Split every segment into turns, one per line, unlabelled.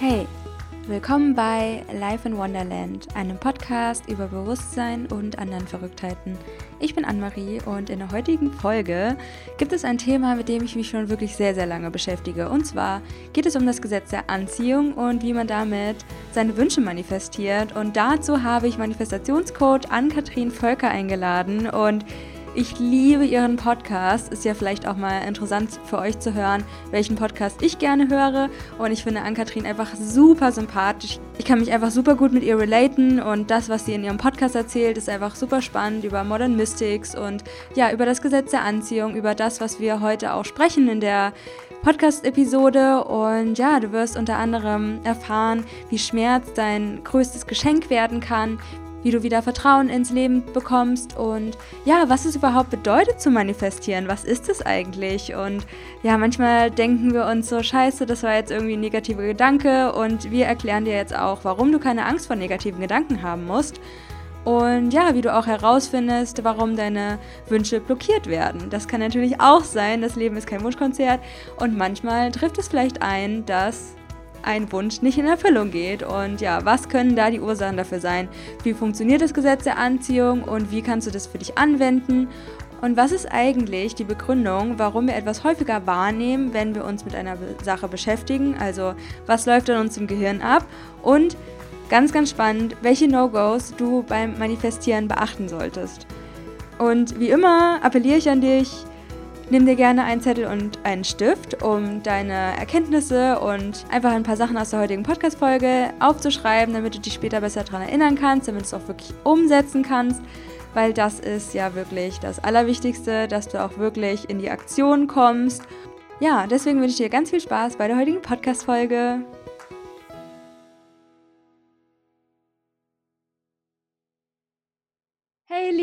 Hey, willkommen bei Life in Wonderland, einem Podcast über Bewusstsein und anderen Verrücktheiten. Ich bin Anne-Marie und in der heutigen Folge gibt es ein Thema, mit dem ich mich schon wirklich sehr, sehr lange beschäftige. Und zwar geht es um das Gesetz der Anziehung und wie man damit seine Wünsche manifestiert. Und dazu habe ich Manifestationscoach Ann-Kathrin Völker eingeladen und ich liebe ihren Podcast. Ist ja vielleicht auch mal interessant für euch zu hören, welchen Podcast ich gerne höre. Und ich finde Ann-Kathrin einfach super sympathisch. Ich kann mich einfach super gut mit ihr relaten und das, was sie in ihrem Podcast erzählt, ist einfach super spannend über Modern Mystics und ja, über das Gesetz der Anziehung, über das, was wir heute auch sprechen in der Podcast-Episode und ja, du wirst unter anderem erfahren, wie Schmerz dein größtes Geschenk werden kann, wie du wieder Vertrauen ins Leben bekommst und ja, was es überhaupt bedeutet zu manifestieren. Was ist es eigentlich? Und ja, manchmal denken wir uns so, scheiße, das war jetzt irgendwie ein negativer Gedanke und wir erklären dir jetzt auch, warum du keine Angst vor negativen Gedanken haben musst. Und ja, wie du auch herausfindest, warum deine Wünsche blockiert werden. Das kann natürlich auch sein, das Leben ist kein Wunschkonzert und manchmal trifft es vielleicht ein, dass ein Wunsch nicht in Erfüllung geht. Und ja, was können da die Ursachen dafür sein? Wie funktioniert das Gesetz der Anziehung und wie kannst du das für dich anwenden? Und was ist eigentlich die Begründung, warum wir etwas häufiger wahrnehmen, wenn wir uns mit einer Sache beschäftigen? Also was läuft in uns im Gehirn ab? Und ganz, ganz spannend, welche No-Gos du beim Manifestieren beachten solltest. Und wie immer appelliere ich an dich, Nimm dir gerne einen Zettel und einen Stift, um deine Erkenntnisse und einfach ein paar Sachen aus der heutigen Podcast-Folge aufzuschreiben, damit du dich später besser daran erinnern kannst, damit du es auch wirklich umsetzen kannst, weil das ist ja wirklich das Allerwichtigste, dass du auch wirklich in die Aktion kommst. Ja, deswegen wünsche ich dir ganz viel Spaß bei der heutigen Podcast-Folge.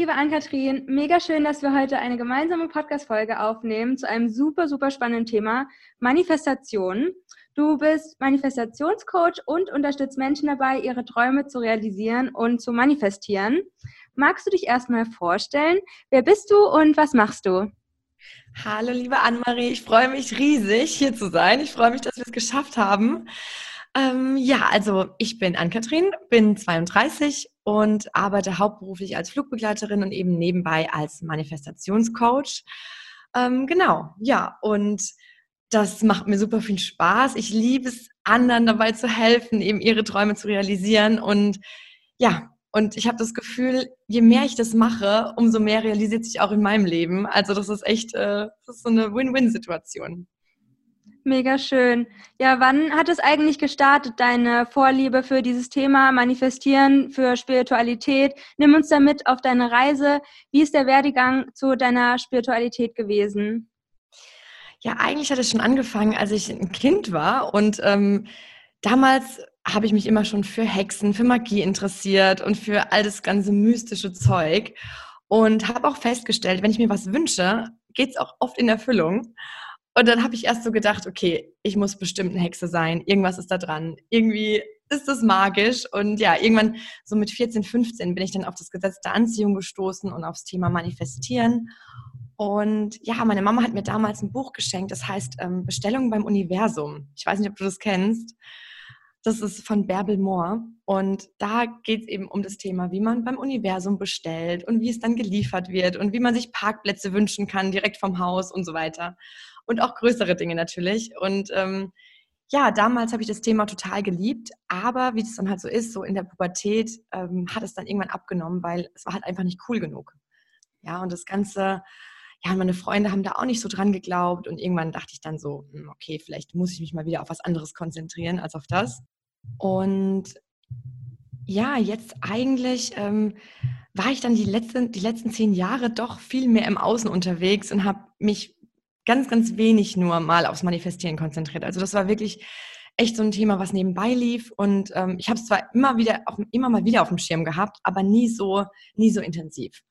Liebe Ann-Kathrin, mega schön, dass wir heute eine gemeinsame Podcast-Folge aufnehmen zu einem super, super spannenden Thema, Manifestation. Du bist Manifestationscoach und unterstützt Menschen dabei, ihre Träume zu realisieren und zu manifestieren. Magst du dich erstmal vorstellen? Wer bist du und was machst du?
Hallo, liebe Anne-Marie, ich freue mich riesig, hier zu sein. Ich freue mich, dass wir es geschafft haben. Ähm, ja, also ich bin Ann-Kathrin, bin 32 und arbeite hauptberuflich als Flugbegleiterin und eben nebenbei als Manifestationscoach. Ähm, genau, ja, und das macht mir super viel Spaß. Ich liebe es, anderen dabei zu helfen, eben ihre Träume zu realisieren. Und ja, und ich habe das Gefühl, je mehr ich das mache, umso mehr realisiert sich auch in meinem Leben. Also das ist echt, äh, das ist so eine Win-Win-Situation.
Mega schön. Ja, wann hat es eigentlich gestartet, deine Vorliebe für dieses Thema Manifestieren, für Spiritualität? Nimm uns damit auf deine Reise. Wie ist der Werdegang zu deiner Spiritualität gewesen?
Ja, eigentlich hat es schon angefangen, als ich ein Kind war und ähm, damals habe ich mich immer schon für Hexen, für Magie interessiert und für all das ganze mystische Zeug und habe auch festgestellt, wenn ich mir was wünsche, geht es auch oft in Erfüllung. Und dann habe ich erst so gedacht, okay, ich muss bestimmt eine Hexe sein. Irgendwas ist da dran. Irgendwie ist das magisch. Und ja, irgendwann so mit 14, 15 bin ich dann auf das Gesetz der Anziehung gestoßen und aufs Thema Manifestieren. Und ja, meine Mama hat mir damals ein Buch geschenkt, das heißt ähm, Bestellungen beim Universum. Ich weiß nicht, ob du das kennst. Das ist von Bärbel Moore. Und da geht es eben um das Thema, wie man beim Universum bestellt und wie es dann geliefert wird und wie man sich Parkplätze wünschen kann, direkt vom Haus und so weiter und auch größere Dinge natürlich. Und ähm, ja, damals habe ich das Thema total geliebt, aber wie es dann halt so ist, so in der Pubertät ähm, hat es dann irgendwann abgenommen, weil es war halt einfach nicht cool genug. Ja, und das Ganze, ja, meine Freunde haben da auch nicht so dran geglaubt und irgendwann dachte ich dann so, hm, okay, vielleicht muss ich mich mal wieder auf was anderes konzentrieren als auf das. Und ja, jetzt eigentlich ähm, war ich dann die letzten, die letzten zehn Jahre doch viel mehr im Außen unterwegs und habe mich ganz, ganz wenig nur mal aufs Manifestieren konzentriert. Also das war wirklich echt so ein Thema, was nebenbei lief. Und ähm, ich habe es zwar immer wieder, auf, immer mal wieder auf dem Schirm gehabt, aber nie so, nie so intensiv.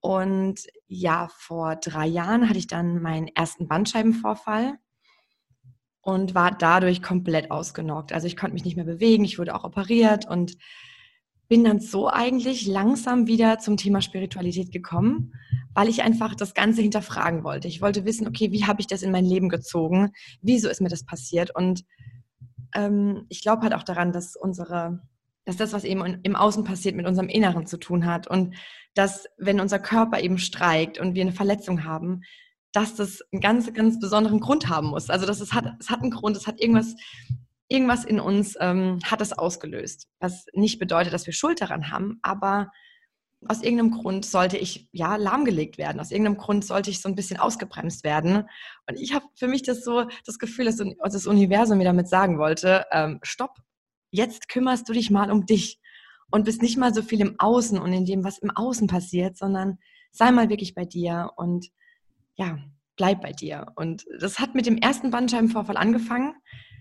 Und ja, vor drei Jahren hatte ich dann meinen ersten Bandscheibenvorfall und war dadurch komplett ausgenockt. Also ich konnte mich nicht mehr bewegen, ich wurde auch operiert und bin dann so eigentlich langsam wieder zum Thema Spiritualität gekommen, weil ich einfach das Ganze hinterfragen wollte. Ich wollte wissen, okay, wie habe ich das in mein Leben gezogen? Wieso ist mir das passiert? Und ähm, ich glaube halt auch daran, dass unsere, dass das, was eben im Außen passiert, mit unserem Inneren zu tun hat und dass, wenn unser Körper eben streikt und wir eine Verletzung haben, dass das einen ganz, ganz besonderen Grund haben muss. Also, dass es hat, es hat einen Grund, es hat irgendwas, irgendwas in uns ähm, hat es ausgelöst. Was nicht bedeutet, dass wir Schuld daran haben, aber aus irgendeinem Grund sollte ich ja lahmgelegt werden. Aus irgendeinem Grund sollte ich so ein bisschen ausgebremst werden. Und ich habe für mich das so das Gefühl, dass das Universum mir damit sagen wollte: ähm, Stopp, jetzt kümmerst du dich mal um dich und bist nicht mal so viel im Außen und in dem, was im Außen passiert, sondern sei mal wirklich bei dir und ja, bleib bei dir. Und das hat mit dem ersten Bandscheibenvorfall angefangen.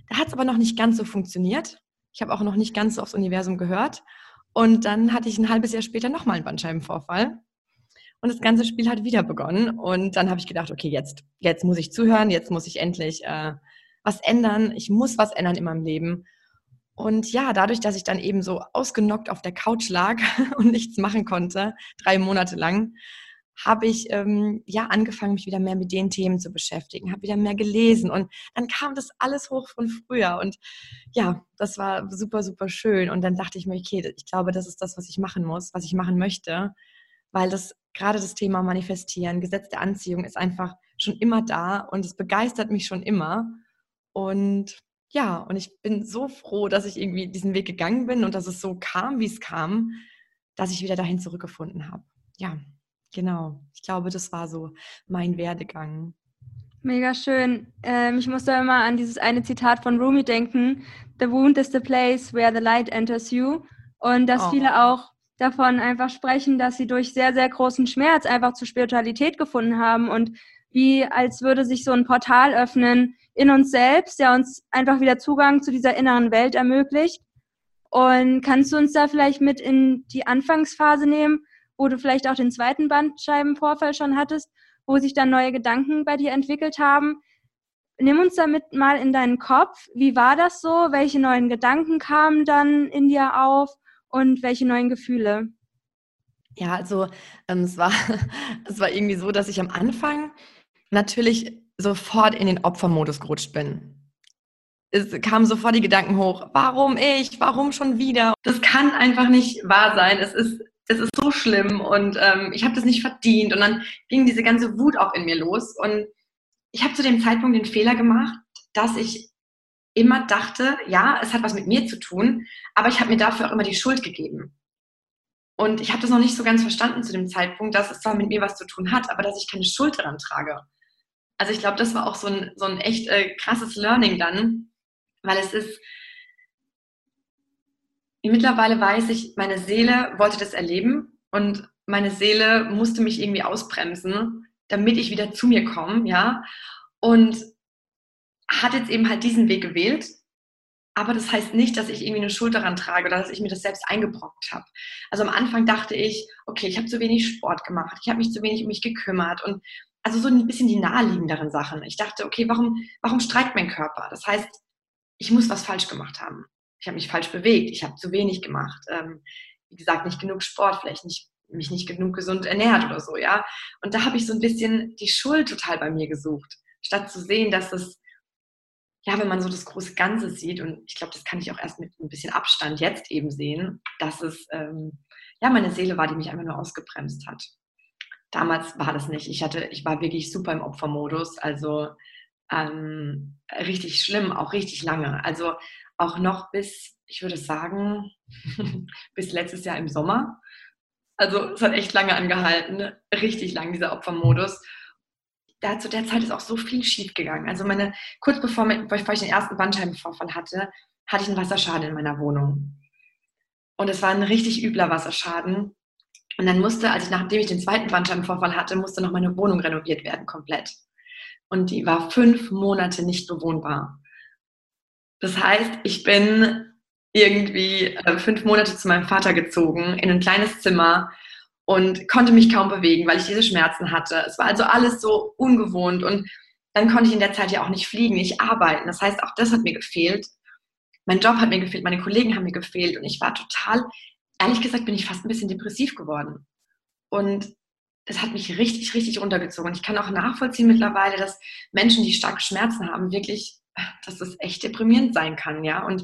Da hat es aber noch nicht ganz so funktioniert. Ich habe auch noch nicht ganz so aufs Universum gehört. Und dann hatte ich ein halbes Jahr später nochmal einen Bandscheibenvorfall. Und das ganze Spiel hat wieder begonnen. Und dann habe ich gedacht, okay, jetzt, jetzt muss ich zuhören, jetzt muss ich endlich äh, was ändern. Ich muss was ändern in meinem Leben. Und ja, dadurch, dass ich dann eben so ausgenockt auf der Couch lag und nichts machen konnte, drei Monate lang, habe ich ähm, ja angefangen, mich wieder mehr mit den Themen zu beschäftigen, habe wieder mehr gelesen und dann kam das alles hoch von früher und ja, das war super, super schön und dann dachte ich mir, okay, ich glaube, das ist das, was ich machen muss, was ich machen möchte, weil das gerade das Thema Manifestieren, Gesetz der Anziehung ist einfach schon immer da und es begeistert mich schon immer und ja, und ich bin so froh, dass ich irgendwie diesen Weg gegangen bin und dass es so kam, wie es kam, dass ich wieder dahin zurückgefunden habe. Ja. Genau, ich glaube, das war so mein Werdegang.
Mega schön. Ähm, ich musste immer an dieses eine Zitat von Rumi denken: The wound is the place where the light enters you. Und dass oh. viele auch davon einfach sprechen, dass sie durch sehr, sehr großen Schmerz einfach zur Spiritualität gefunden haben und wie als würde sich so ein Portal öffnen in uns selbst, der uns einfach wieder Zugang zu dieser inneren Welt ermöglicht. Und kannst du uns da vielleicht mit in die Anfangsphase nehmen? Wo du vielleicht auch den zweiten Bandscheibenvorfall schon hattest, wo sich dann neue Gedanken bei dir entwickelt haben. Nimm uns damit mal in deinen Kopf. Wie war das so? Welche neuen Gedanken kamen dann in dir auf und welche neuen Gefühle?
Ja, also ähm, es, war, es war irgendwie so, dass ich am Anfang natürlich sofort in den Opfermodus gerutscht bin. Es kamen sofort die Gedanken hoch, warum ich, warum schon wieder? Das kann einfach nicht wahr sein. Es ist es ist so schlimm und ähm, ich habe das nicht verdient. Und dann ging diese ganze Wut auch in mir los. Und ich habe zu dem Zeitpunkt den Fehler gemacht, dass ich immer dachte, ja, es hat was mit mir zu tun, aber ich habe mir dafür auch immer die Schuld gegeben. Und ich habe das noch nicht so ganz verstanden zu dem Zeitpunkt, dass es zwar mit mir was zu tun hat, aber dass ich keine Schuld daran trage. Also ich glaube, das war auch so ein, so ein echt äh, krasses Learning dann, weil es ist, mittlerweile weiß ich, meine Seele wollte das erleben und meine Seele musste mich irgendwie ausbremsen, damit ich wieder zu mir komme, ja. Und hat jetzt eben halt diesen Weg gewählt. Aber das heißt nicht, dass ich irgendwie eine Schuld daran trage oder dass ich mir das selbst eingebrockt habe. Also am Anfang dachte ich, okay, ich habe zu wenig Sport gemacht, ich habe mich zu wenig um mich gekümmert und also so ein bisschen die naheliegenderen Sachen. Ich dachte, okay, warum, warum streikt mein Körper? Das heißt, ich muss was falsch gemacht haben ich habe mich falsch bewegt, ich habe zu wenig gemacht, ähm, wie gesagt, nicht genug Sport, vielleicht nicht, mich nicht genug gesund ernährt oder so, ja. Und da habe ich so ein bisschen die Schuld total bei mir gesucht, statt zu sehen, dass es, ja, wenn man so das große Ganze sieht, und ich glaube, das kann ich auch erst mit ein bisschen Abstand jetzt eben sehen, dass es, ähm, ja, meine Seele war, die mich einfach nur ausgebremst hat. Damals war das nicht. Ich hatte, ich war wirklich super im Opfermodus, also ähm, richtig schlimm, auch richtig lange. Also auch noch bis, ich würde sagen, bis letztes Jahr im Sommer. Also es hat echt lange angehalten, richtig lang dieser Opfermodus. Da, zu der Zeit ist auch so viel schief gegangen. Also meine, kurz bevor, bevor ich den ersten Bandscheibenvorfall hatte, hatte ich einen Wasserschaden in meiner Wohnung. Und es war ein richtig übler Wasserschaden. Und dann musste, als ich nachdem ich den zweiten Bandscheibenvorfall hatte, musste noch meine Wohnung renoviert werden komplett. Und die war fünf Monate nicht bewohnbar. Das heißt, ich bin irgendwie äh, fünf Monate zu meinem Vater gezogen in ein kleines Zimmer und konnte mich kaum bewegen, weil ich diese Schmerzen hatte. Es war also alles so ungewohnt und dann konnte ich in der Zeit ja auch nicht fliegen, nicht arbeiten. Das heißt, auch das hat mir gefehlt. Mein Job hat mir gefehlt, meine Kollegen haben mir gefehlt und ich war total, ehrlich gesagt, bin ich fast ein bisschen depressiv geworden. Und das hat mich richtig, richtig runtergezogen. Und ich kann auch nachvollziehen mittlerweile, dass Menschen, die starke Schmerzen haben, wirklich dass das echt deprimierend sein kann, ja. Und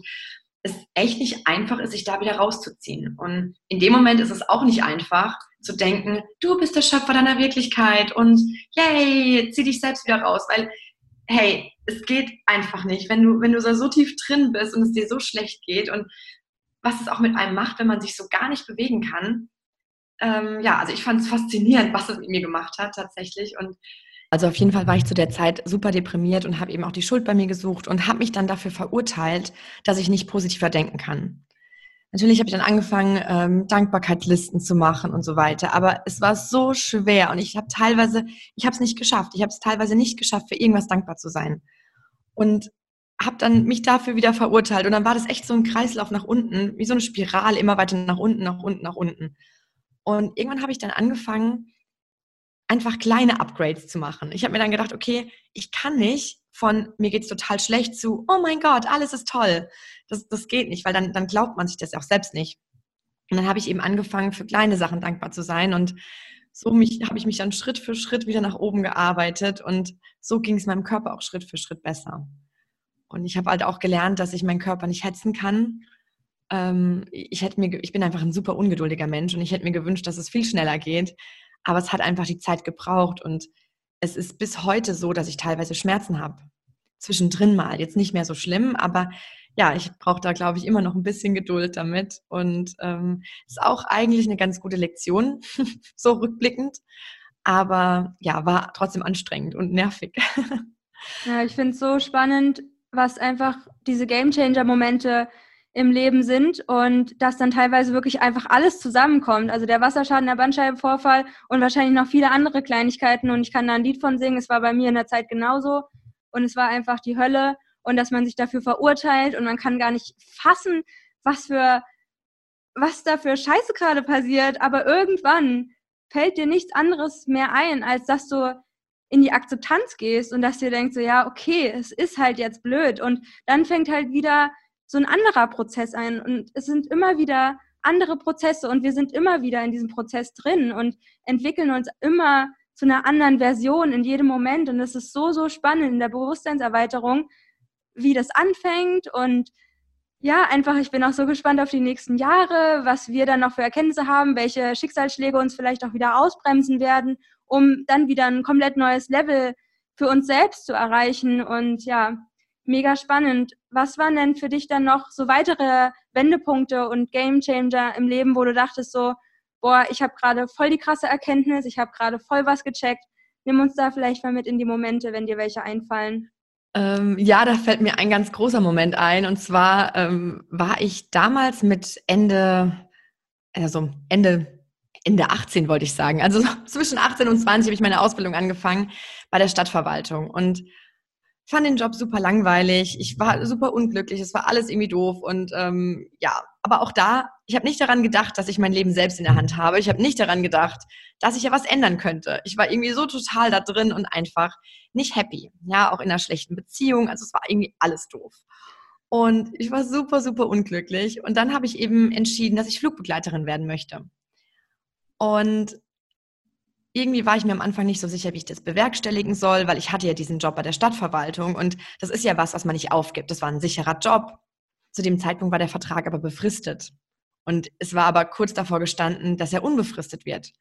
es echt nicht einfach ist, sich da wieder rauszuziehen. Und in dem Moment ist es auch nicht einfach zu denken, du bist der Schöpfer deiner Wirklichkeit und yay, zieh dich selbst wieder raus, weil hey, es geht einfach nicht, wenn du wenn du so tief drin bist und es dir so schlecht geht und was es auch mit einem macht, wenn man sich so gar nicht bewegen kann. Ähm, ja, also ich fand es faszinierend, was es mit mir gemacht hat tatsächlich und also auf jeden Fall war ich zu der Zeit super deprimiert und habe eben auch die Schuld bei mir gesucht und habe mich dann dafür verurteilt, dass ich nicht positiver denken kann. Natürlich habe ich dann angefangen, ähm, Dankbarkeitslisten zu machen und so weiter, aber es war so schwer und ich habe teilweise, ich habe es nicht geschafft. Ich habe es teilweise nicht geschafft, für irgendwas dankbar zu sein und habe dann mich dafür wieder verurteilt und dann war das echt so ein Kreislauf nach unten, wie so eine Spirale, immer weiter nach unten, nach unten, nach unten. Und irgendwann habe ich dann angefangen, einfach kleine Upgrades zu machen. Ich habe mir dann gedacht, okay, ich kann nicht von mir geht's total schlecht zu, oh mein Gott, alles ist toll. Das, das geht nicht, weil dann, dann glaubt man sich das auch selbst nicht. Und dann habe ich eben angefangen, für kleine Sachen dankbar zu sein und so habe ich mich dann Schritt für Schritt wieder nach oben gearbeitet und so ging es meinem Körper auch Schritt für Schritt besser. Und ich habe halt auch gelernt, dass ich meinen Körper nicht hetzen kann. Ähm, ich, hätte mir, ich bin einfach ein super ungeduldiger Mensch und ich hätte mir gewünscht, dass es viel schneller geht. Aber es hat einfach die Zeit gebraucht und es ist bis heute so, dass ich teilweise Schmerzen habe. Zwischendrin mal. Jetzt nicht mehr so schlimm, aber ja, ich brauche da, glaube ich, immer noch ein bisschen Geduld damit. Und ähm, ist auch eigentlich eine ganz gute Lektion, so rückblickend. Aber ja, war trotzdem anstrengend und nervig.
ja, ich finde es so spannend, was einfach diese Gamechanger-Momente im Leben sind und dass dann teilweise wirklich einfach alles zusammenkommt. Also der Wasserschaden, der Bandscheibenvorfall und wahrscheinlich noch viele andere Kleinigkeiten. Und ich kann da ein Lied von singen. Es war bei mir in der Zeit genauso. Und es war einfach die Hölle und dass man sich dafür verurteilt und man kann gar nicht fassen, was für, was da für Scheiße gerade passiert. Aber irgendwann fällt dir nichts anderes mehr ein, als dass du in die Akzeptanz gehst und dass dir denkst so, ja, okay, es ist halt jetzt blöd. Und dann fängt halt wieder so ein anderer Prozess ein. Und es sind immer wieder andere Prozesse und wir sind immer wieder in diesem Prozess drin und entwickeln uns immer zu einer anderen Version in jedem Moment. Und es ist so, so spannend in der Bewusstseinserweiterung, wie das anfängt. Und ja, einfach, ich bin auch so gespannt auf die nächsten Jahre, was wir dann noch für Erkenntnisse haben, welche Schicksalsschläge uns vielleicht auch wieder ausbremsen werden, um dann wieder ein komplett neues Level für uns selbst zu erreichen. Und ja, mega spannend. Was waren denn für dich dann noch so weitere Wendepunkte und Gamechanger im Leben, wo du dachtest so, boah, ich habe gerade voll die krasse Erkenntnis, ich habe gerade voll was gecheckt. Nimm uns da vielleicht mal mit in die Momente, wenn dir welche einfallen.
Ähm, ja, da fällt mir ein ganz großer Moment ein. Und zwar ähm, war ich damals mit Ende, also Ende, Ende 18 wollte ich sagen. Also zwischen 18 und 20 habe ich meine Ausbildung angefangen bei der Stadtverwaltung. Und fand den Job super langweilig, ich war super unglücklich, es war alles irgendwie doof und ähm, ja, aber auch da, ich habe nicht daran gedacht, dass ich mein Leben selbst in der Hand habe. Ich habe nicht daran gedacht, dass ich ja was ändern könnte. Ich war irgendwie so total da drin und einfach nicht happy. Ja, auch in einer schlechten Beziehung. Also es war irgendwie alles doof. Und ich war super, super unglücklich. Und dann habe ich eben entschieden, dass ich Flugbegleiterin werden möchte. Und irgendwie war ich mir am Anfang nicht so sicher, wie ich das bewerkstelligen soll, weil ich hatte ja diesen Job bei der Stadtverwaltung und das ist ja was, was man nicht aufgibt. Das war ein sicherer Job. Zu dem Zeitpunkt war der Vertrag aber befristet. Und es war aber kurz davor gestanden, dass er unbefristet wird.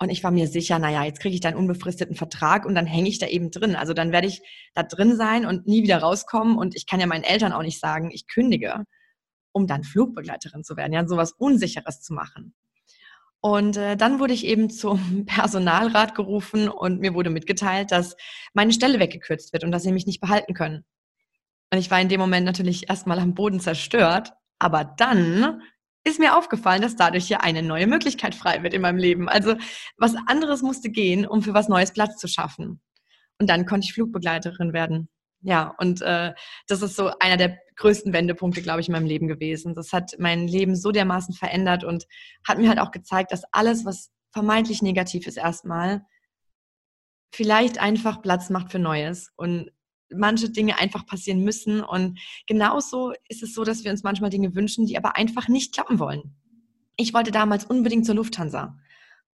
Und ich war mir sicher, naja, jetzt kriege ich da einen unbefristeten Vertrag und dann hänge ich da eben drin. Also dann werde ich da drin sein und nie wieder rauskommen. Und ich kann ja meinen Eltern auch nicht sagen, ich kündige, um dann Flugbegleiterin zu werden, ja, sowas Unsicheres zu machen. Und äh, dann wurde ich eben zum Personalrat gerufen und mir wurde mitgeteilt, dass meine Stelle weggekürzt wird und dass sie mich nicht behalten können. Und ich war in dem Moment natürlich erstmal am Boden zerstört. Aber dann ist mir aufgefallen, dass dadurch hier eine neue Möglichkeit frei wird in meinem Leben. Also was anderes musste gehen, um für was Neues Platz zu schaffen. Und dann konnte ich Flugbegleiterin werden. Ja, und äh, das ist so einer der größten Wendepunkte, glaube ich, in meinem Leben gewesen. Das hat mein Leben so dermaßen verändert und hat mir halt auch gezeigt, dass alles, was vermeintlich negativ ist, erstmal vielleicht einfach Platz macht für Neues und manche Dinge einfach passieren müssen. Und genauso ist es so, dass wir uns manchmal Dinge wünschen, die aber einfach nicht klappen wollen. Ich wollte damals unbedingt zur Lufthansa.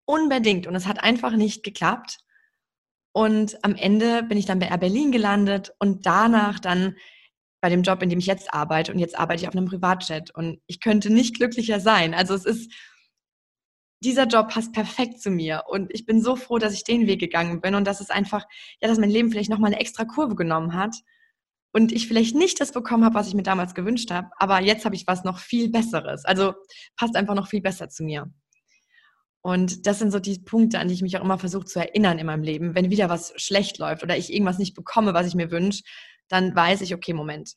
Unbedingt. Und es hat einfach nicht geklappt. Und am Ende bin ich dann bei Air Berlin gelandet und danach dann bei dem Job, in dem ich jetzt arbeite. Und jetzt arbeite ich auf einem Privatjet und ich könnte nicht glücklicher sein. Also es ist, dieser Job passt perfekt zu mir und ich bin so froh, dass ich den Weg gegangen bin und dass es einfach, ja, dass mein Leben vielleicht nochmal eine extra Kurve genommen hat und ich vielleicht nicht das bekommen habe, was ich mir damals gewünscht habe, aber jetzt habe ich was noch viel Besseres. Also passt einfach noch viel besser zu mir. Und das sind so die Punkte, an die ich mich auch immer versuche zu erinnern in meinem Leben. Wenn wieder was schlecht läuft oder ich irgendwas nicht bekomme, was ich mir wünsche, dann weiß ich, okay, Moment.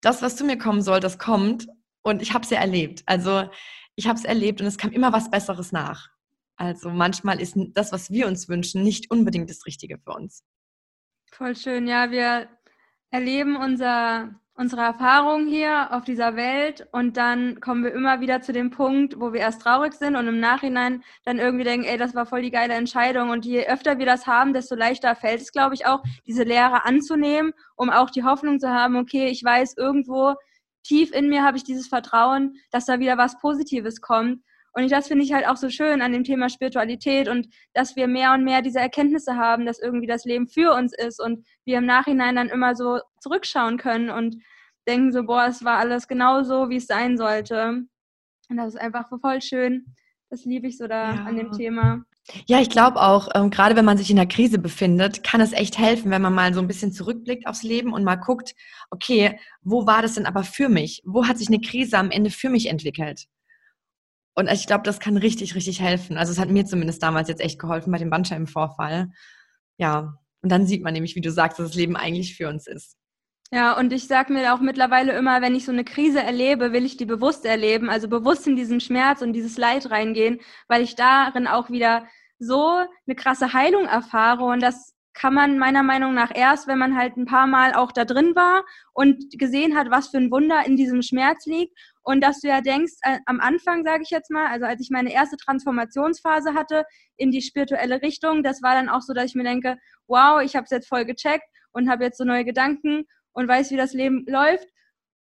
Das, was zu mir kommen soll, das kommt. Und ich habe es ja erlebt. Also ich habe es erlebt und es kam immer was Besseres nach. Also manchmal ist das, was wir uns wünschen, nicht unbedingt das Richtige für uns.
Voll schön. Ja, wir erleben unser unsere Erfahrungen hier auf dieser Welt und dann kommen wir immer wieder zu dem Punkt, wo wir erst traurig sind und im Nachhinein dann irgendwie denken, ey, das war voll die geile Entscheidung. Und je öfter wir das haben, desto leichter fällt es, glaube ich, auch, diese Lehre anzunehmen, um auch die Hoffnung zu haben, okay, ich weiß, irgendwo tief in mir habe ich dieses Vertrauen, dass da wieder was Positives kommt und das finde ich halt auch so schön an dem Thema Spiritualität und dass wir mehr und mehr diese Erkenntnisse haben, dass irgendwie das Leben für uns ist und wir im Nachhinein dann immer so zurückschauen können und denken so, boah, es war alles genau so, wie es sein sollte. Und das ist einfach voll schön. Das liebe ich so da ja. an dem Thema.
Ja, ich glaube auch, ähm, gerade wenn man sich in der Krise befindet, kann es echt helfen, wenn man mal so ein bisschen zurückblickt aufs Leben und mal guckt, okay, wo war das denn aber für mich? Wo hat sich eine Krise am Ende für mich entwickelt? Und ich glaube, das kann richtig, richtig helfen. Also es hat mir zumindest damals jetzt echt geholfen bei dem Bandscheibenvorfall. Ja, und dann sieht man nämlich, wie du sagst, dass das Leben eigentlich für uns ist.
Ja, und ich sage mir auch mittlerweile immer, wenn ich so eine Krise erlebe, will ich die bewusst erleben, also bewusst in diesen Schmerz und dieses Leid reingehen, weil ich darin auch wieder so eine krasse Heilung erfahre und das kann man meiner Meinung nach erst, wenn man halt ein paar Mal auch da drin war und gesehen hat, was für ein Wunder in diesem Schmerz liegt und dass du ja denkst, äh, am Anfang, sage ich jetzt mal, also als ich meine erste Transformationsphase hatte in die spirituelle Richtung, das war dann auch so, dass ich mir denke, wow, ich habe es jetzt voll gecheckt und habe jetzt so neue Gedanken und weiß, wie das Leben läuft.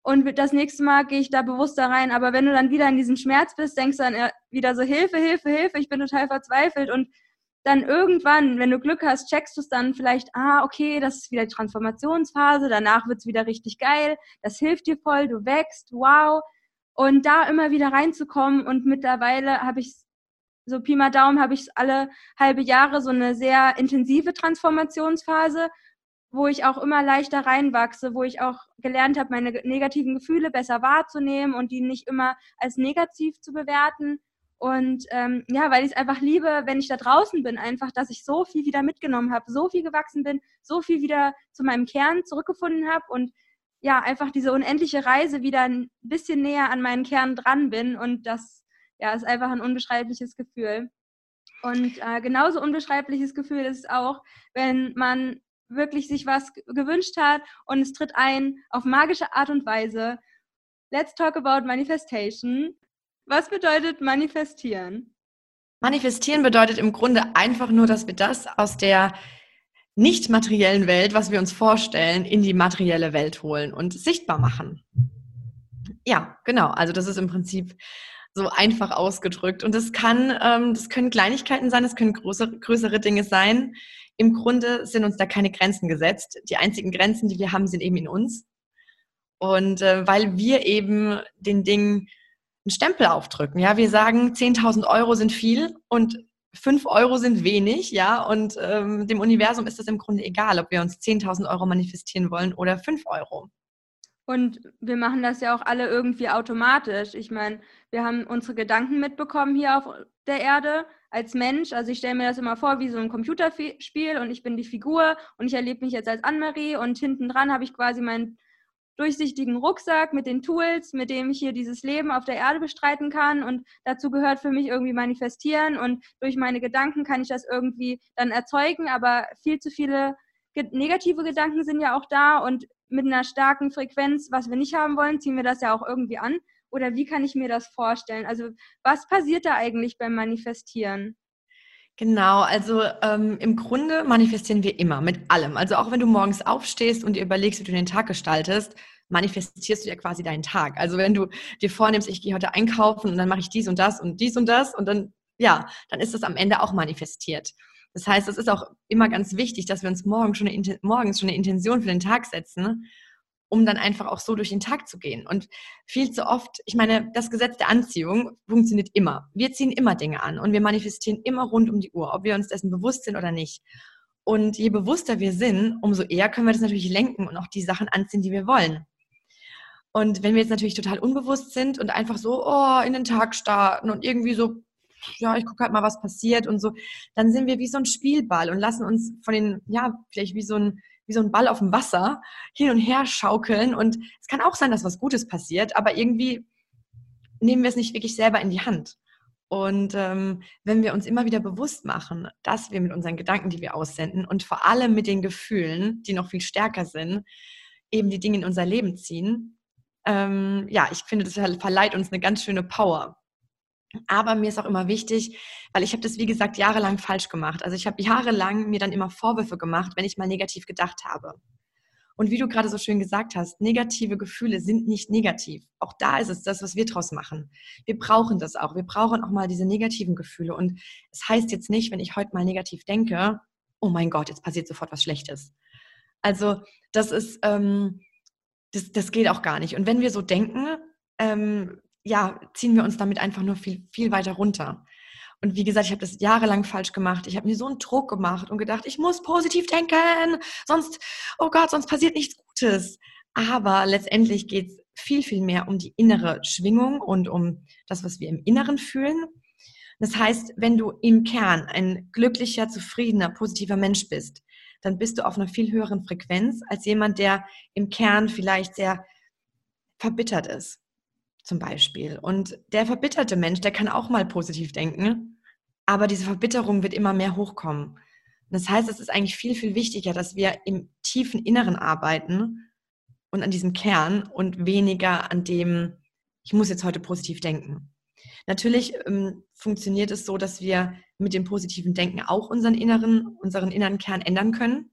Und das nächste Mal gehe ich da bewusster rein. Aber wenn du dann wieder in diesem Schmerz bist, denkst du dann wieder so, Hilfe, Hilfe, Hilfe, ich bin total verzweifelt. Und dann irgendwann, wenn du Glück hast, checkst du es dann vielleicht, ah, okay, das ist wieder die Transformationsphase, danach wird es wieder richtig geil, das hilft dir voll, du wächst, wow. Und da immer wieder reinzukommen und mittlerweile habe ich so Pi mal Daumen habe ich alle halbe Jahre so eine sehr intensive Transformationsphase, wo ich auch immer leichter reinwachse, wo ich auch gelernt habe, meine negativen Gefühle besser wahrzunehmen und die nicht immer als negativ zu bewerten. Und ähm, ja, weil ich es einfach liebe, wenn ich da draußen bin, einfach, dass ich so viel wieder mitgenommen habe, so viel gewachsen bin, so viel wieder zu meinem Kern zurückgefunden habe und ja, einfach diese unendliche Reise wieder ein bisschen näher an meinen Kern dran bin und das ja, ist einfach ein unbeschreibliches Gefühl. Und äh, genauso unbeschreibliches Gefühl ist es auch, wenn man wirklich sich was gewünscht hat und es tritt ein auf magische Art und Weise. Let's talk about manifestation. Was bedeutet manifestieren?
Manifestieren bedeutet im Grunde einfach nur, dass wir das aus der nicht materiellen Welt, was wir uns vorstellen, in die materielle Welt holen und sichtbar machen. Ja, genau. Also das ist im Prinzip so einfach ausgedrückt. Und das kann, ähm, das können Kleinigkeiten sein, das können größere, größere Dinge sein. Im Grunde sind uns da keine Grenzen gesetzt. Die einzigen Grenzen, die wir haben, sind eben in uns. Und äh, weil wir eben den Dingen einen Stempel aufdrücken. Ja, wir sagen, 10.000 Euro sind viel und 5 Euro sind wenig, ja, und ähm, dem Universum ist es im Grunde egal, ob wir uns 10.000 Euro manifestieren wollen oder 5 Euro.
Und wir machen das ja auch alle irgendwie automatisch. Ich meine, wir haben unsere Gedanken mitbekommen hier auf der Erde als Mensch. Also ich stelle mir das immer vor wie so ein Computerspiel und ich bin die Figur und ich erlebe mich jetzt als Anne-Marie und hinten dran habe ich quasi meinen durchsichtigen Rucksack mit den Tools, mit dem ich hier dieses Leben auf der Erde bestreiten kann. Und dazu gehört für mich irgendwie manifestieren und durch meine Gedanken kann ich das irgendwie dann erzeugen. Aber viel zu viele negative Gedanken sind ja auch da und mit einer starken Frequenz, was wir nicht haben wollen, ziehen wir das ja auch irgendwie an. Oder wie kann ich mir das vorstellen? Also was passiert da eigentlich beim Manifestieren?
Genau, also ähm, im Grunde manifestieren wir immer mit allem. Also auch wenn du morgens aufstehst und dir überlegst, wie du den Tag gestaltest, manifestierst du ja quasi deinen Tag. Also wenn du dir vornimmst, ich gehe heute einkaufen und dann mache ich dies und das und dies und das und dann, ja, dann ist das am Ende auch manifestiert. Das heißt, es ist auch immer ganz wichtig, dass wir uns morgens schon eine Intention für den Tag setzen, um dann einfach auch so durch den Tag zu gehen. Und viel zu oft, ich meine, das Gesetz der Anziehung funktioniert immer. Wir ziehen immer Dinge an und wir manifestieren immer rund um die Uhr, ob wir uns dessen bewusst sind oder nicht. Und je bewusster wir sind, umso eher können wir das natürlich lenken und auch die Sachen anziehen, die wir wollen. Und wenn wir jetzt natürlich total unbewusst sind und einfach so oh, in den Tag starten und irgendwie so, ja, ich gucke halt mal, was passiert und so, dann sind wir wie so ein Spielball und lassen uns von den, ja, vielleicht wie so ein, wie so ein Ball auf dem Wasser hin und her schaukeln. Und es kann auch sein, dass was Gutes passiert, aber irgendwie nehmen wir es nicht wirklich selber in die Hand. Und ähm, wenn wir uns immer wieder bewusst machen, dass wir mit unseren Gedanken, die wir aussenden und vor allem mit den Gefühlen, die noch viel stärker sind, eben die Dinge in unser Leben ziehen, ähm, ja, ich finde, das verleiht uns eine ganz schöne Power. Aber mir ist auch immer wichtig, weil ich habe das, wie gesagt, jahrelang falsch gemacht. Also ich habe jahrelang mir dann immer Vorwürfe gemacht, wenn ich mal negativ gedacht habe. Und wie du gerade so schön gesagt hast, negative Gefühle sind nicht negativ. Auch da ist es das, was wir draus machen. Wir brauchen das auch. Wir brauchen auch mal diese negativen Gefühle. Und es heißt jetzt nicht, wenn ich heute mal negativ denke, oh mein Gott, jetzt passiert sofort was Schlechtes. Also das ist, ähm, das, das geht auch gar nicht. Und wenn wir so denken, ähm, ja, ziehen wir uns damit einfach nur viel, viel weiter runter. Und wie gesagt, ich habe das jahrelang falsch gemacht. Ich habe mir so einen Druck gemacht und gedacht, ich muss positiv denken, sonst, oh Gott, sonst passiert nichts Gutes. Aber letztendlich geht es viel, viel mehr um die innere Schwingung und um das, was wir im Inneren fühlen. Das heißt, wenn du im Kern ein glücklicher, zufriedener, positiver Mensch bist, dann bist du auf einer viel höheren Frequenz als jemand, der im Kern vielleicht sehr verbittert ist zum Beispiel. Und der verbitterte Mensch, der kann auch mal positiv denken, aber diese Verbitterung wird immer mehr hochkommen. Das heißt, es ist eigentlich viel, viel wichtiger, dass wir im tiefen Inneren arbeiten und an diesem Kern und weniger an dem, ich muss jetzt heute positiv denken. Natürlich ähm, funktioniert es so, dass wir mit dem positiven Denken auch unseren inneren, unseren inneren Kern ändern können.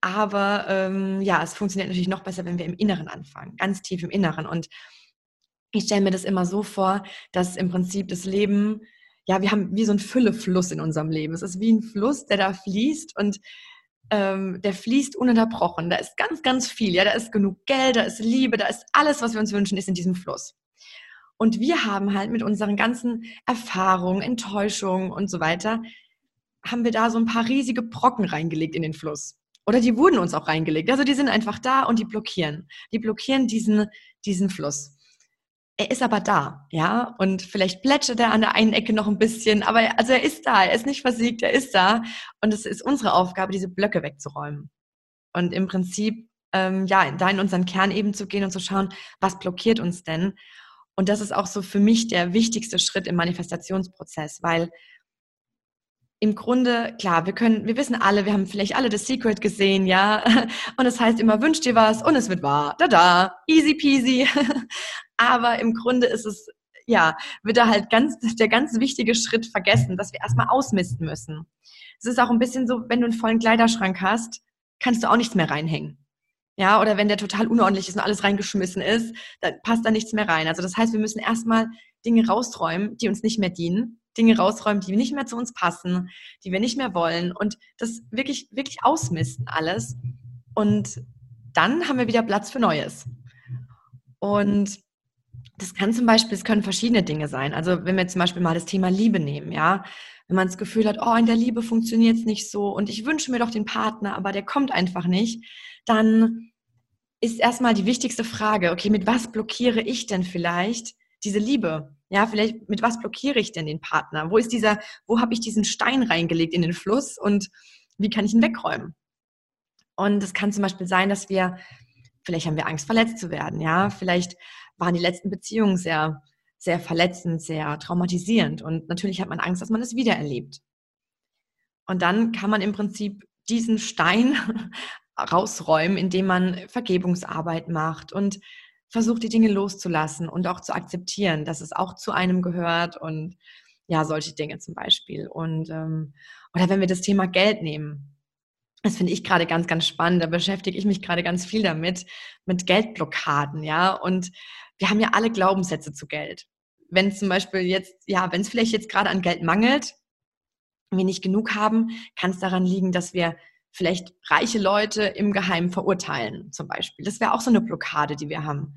Aber ähm, ja, es funktioniert natürlich noch besser, wenn wir im Inneren anfangen, ganz tief im Inneren. Und ich stelle mir das immer so vor, dass im Prinzip das Leben, ja, wir haben wie so ein Füllefluss in unserem Leben. Es ist wie ein Fluss, der da fließt und ähm, der fließt ununterbrochen. Da ist ganz, ganz viel. Ja, da ist genug Geld, da ist Liebe, da ist alles, was wir uns wünschen, ist in diesem Fluss. Und wir haben halt mit unseren ganzen Erfahrungen, Enttäuschungen und so weiter, haben wir da so ein paar riesige Brocken reingelegt in den Fluss. Oder die wurden uns auch reingelegt. Also die sind einfach da und die blockieren. Die blockieren diesen, diesen Fluss er ist aber da, ja, und vielleicht plätschert er an der einen Ecke noch ein bisschen, aber also er ist da, er ist nicht versiegt, er ist da. Und es ist unsere Aufgabe, diese Blöcke wegzuräumen. Und im Prinzip ähm, ja da in unseren Kern eben zu gehen und zu schauen, was blockiert uns denn? Und das ist auch so für mich der wichtigste Schritt im Manifestationsprozess, weil im Grunde, klar, wir können, wir wissen alle, wir haben vielleicht alle das Secret gesehen, ja. Und es das heißt immer, wünsch dir was und es wird wahr. Da da, easy peasy. Aber im Grunde ist es, ja, wird da halt ganz, der ganz wichtige Schritt vergessen, dass wir erstmal ausmisten müssen. Es ist auch ein bisschen so, wenn du einen vollen Kleiderschrank hast, kannst du auch nichts mehr reinhängen. Ja, oder wenn der total unordentlich ist und alles reingeschmissen ist, dann passt da nichts mehr rein. Also das heißt, wir müssen erstmal Dinge rausräumen, die uns nicht mehr dienen Dinge rausräumen, die nicht mehr zu uns passen, die wir nicht mehr wollen und das wirklich, wirklich ausmisten alles. Und dann haben wir wieder Platz für Neues. Und das kann zum Beispiel, es können verschiedene Dinge sein. Also wenn wir zum Beispiel mal das Thema Liebe nehmen, ja, wenn man das Gefühl hat, oh, in der Liebe funktioniert es nicht so und ich wünsche mir doch den Partner, aber der kommt einfach nicht, dann ist erstmal die wichtigste Frage, okay, mit was blockiere ich denn vielleicht diese Liebe? Ja, vielleicht mit was blockiere ich denn den Partner? Wo ist dieser, wo habe ich diesen Stein reingelegt in den Fluss und wie kann ich ihn wegräumen? Und es kann zum Beispiel sein, dass wir, vielleicht haben wir Angst, verletzt zu werden. Ja, vielleicht waren die letzten Beziehungen sehr, sehr verletzend, sehr traumatisierend. Und natürlich hat man Angst, dass man es das wieder. Und dann kann man im Prinzip diesen Stein rausräumen, indem man Vergebungsarbeit macht und versucht, die Dinge loszulassen und auch zu akzeptieren, dass es auch zu einem gehört und ja, solche Dinge zum Beispiel. Und ähm, oder wenn wir das Thema Geld nehmen, das finde ich gerade ganz, ganz spannend. Da beschäftige ich mich gerade ganz viel damit, mit Geldblockaden, ja. Und wir haben ja alle Glaubenssätze zu Geld. Wenn zum Beispiel jetzt, ja, wenn es vielleicht jetzt gerade an Geld mangelt, wir nicht genug haben, kann es daran liegen, dass wir vielleicht reiche Leute im Geheimen verurteilen, zum Beispiel. Das wäre auch so eine Blockade, die wir haben.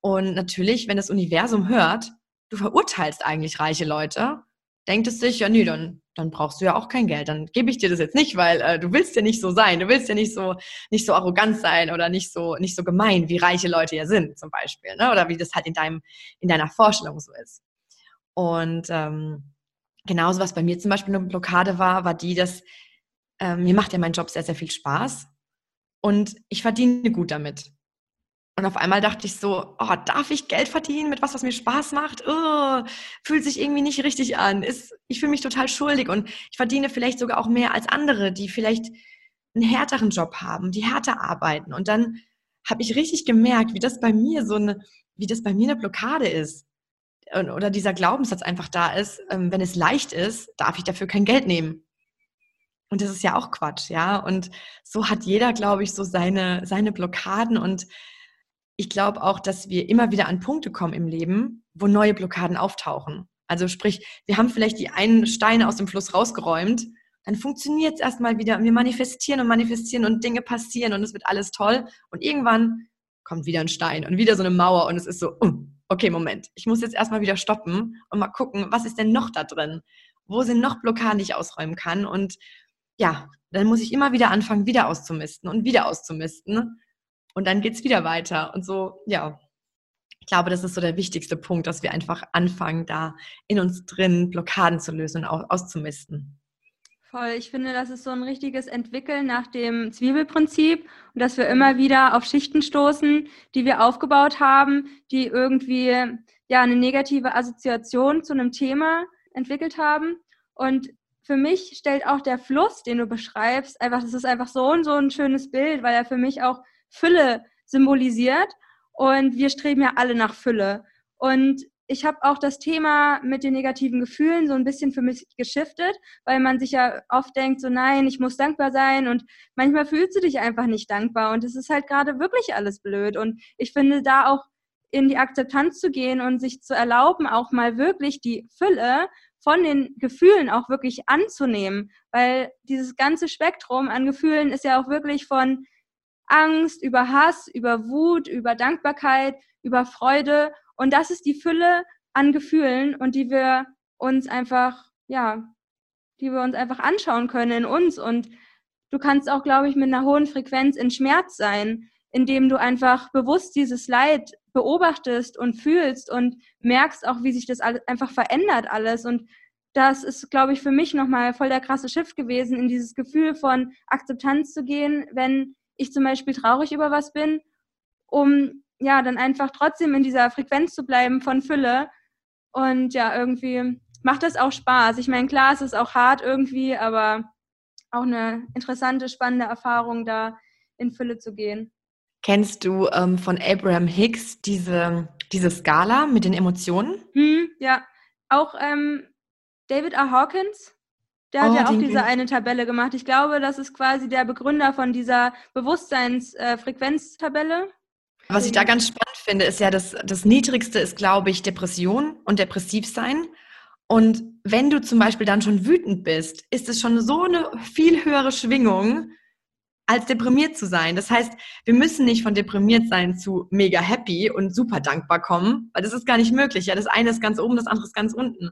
Und natürlich, wenn das Universum hört, du verurteilst eigentlich reiche Leute, denkt es sich, ja, nee, dann, dann brauchst du ja auch kein Geld. Dann gebe ich dir das jetzt nicht, weil äh, du willst ja nicht so sein. Du willst ja nicht so, nicht so arrogant sein oder nicht so, nicht so gemein, wie reiche Leute ja sind, zum Beispiel. Ne? Oder wie das halt in, deinem, in deiner Vorstellung so ist. Und ähm, genauso, was bei mir zum Beispiel eine Blockade war, war die, dass ähm, mir macht ja mein Job sehr, sehr viel Spaß und ich verdiene gut damit. Und auf einmal dachte ich so, oh, darf ich Geld verdienen mit was, was mir Spaß macht? Oh, fühlt sich irgendwie nicht richtig an. Ist, ich fühle mich total schuldig und ich verdiene vielleicht sogar auch mehr als andere, die vielleicht einen härteren Job haben, die härter arbeiten. Und dann habe ich richtig gemerkt, wie das bei mir so eine, wie das bei mir eine Blockade ist. Oder dieser Glaubenssatz einfach da ist, ähm, wenn es leicht ist, darf ich dafür kein Geld nehmen. Und das ist ja auch Quatsch, ja. Und so hat jeder, glaube ich, so seine, seine Blockaden. Und ich glaube auch, dass wir immer wieder an Punkte kommen im Leben, wo neue Blockaden auftauchen. Also sprich, wir haben vielleicht die einen Steine aus dem Fluss rausgeräumt, dann funktioniert es erstmal wieder und wir manifestieren und manifestieren und Dinge passieren und es wird alles toll. Und irgendwann kommt wieder ein Stein und wieder so eine Mauer und es ist so, uh, okay, Moment, ich muss jetzt erstmal wieder stoppen und mal gucken, was ist denn noch da drin? Wo sind noch Blockaden, die ich ausräumen kann? Und ja, dann muss ich immer wieder anfangen, wieder auszumisten und wieder auszumisten. Und dann geht es wieder weiter. Und so, ja, ich glaube, das ist so der wichtigste Punkt, dass wir einfach anfangen, da in uns drin Blockaden zu lösen und auszumisten.
Voll. Ich finde, das ist so ein richtiges Entwickeln nach dem Zwiebelprinzip und dass wir immer wieder auf Schichten stoßen, die wir aufgebaut haben, die irgendwie ja eine negative Assoziation zu einem Thema entwickelt haben. Und für mich stellt auch der Fluss, den du beschreibst, einfach, das ist einfach so und so ein schönes Bild, weil er für mich auch Fülle symbolisiert. Und wir streben ja alle nach Fülle. Und ich habe auch das Thema mit den negativen Gefühlen so ein bisschen für mich geschiftet, weil man sich ja oft denkt, so nein, ich muss dankbar sein und manchmal fühlst du dich einfach nicht dankbar und es ist halt gerade wirklich alles blöd. Und ich finde da auch in die Akzeptanz zu gehen und sich zu erlauben, auch mal wirklich die Fülle von den Gefühlen auch wirklich anzunehmen, weil dieses ganze Spektrum an Gefühlen ist ja auch wirklich von Angst, über Hass, über Wut, über Dankbarkeit, über Freude. Und das ist die Fülle an Gefühlen und die wir uns einfach, ja, die wir uns einfach anschauen können in uns. Und du kannst auch, glaube ich, mit einer hohen Frequenz in Schmerz sein, indem du einfach bewusst dieses Leid beobachtest und fühlst und merkst auch, wie sich das alles einfach verändert alles. Und das ist, glaube ich, für mich nochmal voll der krasse Schiff gewesen, in dieses Gefühl von Akzeptanz zu gehen, wenn ich zum Beispiel traurig über was bin, um ja dann einfach trotzdem in dieser Frequenz zu bleiben von Fülle. Und ja, irgendwie macht das auch Spaß. Ich meine, klar, es ist auch hart irgendwie, aber auch eine interessante, spannende Erfahrung, da in Fülle zu gehen.
Kennst du ähm, von Abraham Hicks diese, diese Skala mit den Emotionen?
Hm, ja, auch ähm, David R. Hawkins, der hat oh, ja auch diese eine Tabelle gemacht. Ich glaube, das ist quasi der Begründer von dieser Bewusstseinsfrequenztabelle. Äh,
Was ich da ganz spannend finde, ist ja, dass das Niedrigste ist, glaube ich, Depression und Depressivsein. Und wenn du zum Beispiel dann schon wütend bist, ist es schon so eine viel höhere Schwingung, als deprimiert zu sein. Das heißt, wir müssen nicht von deprimiert sein zu mega happy und super dankbar kommen, weil das ist gar nicht möglich. Ja, das eine ist ganz oben, das andere ist ganz unten.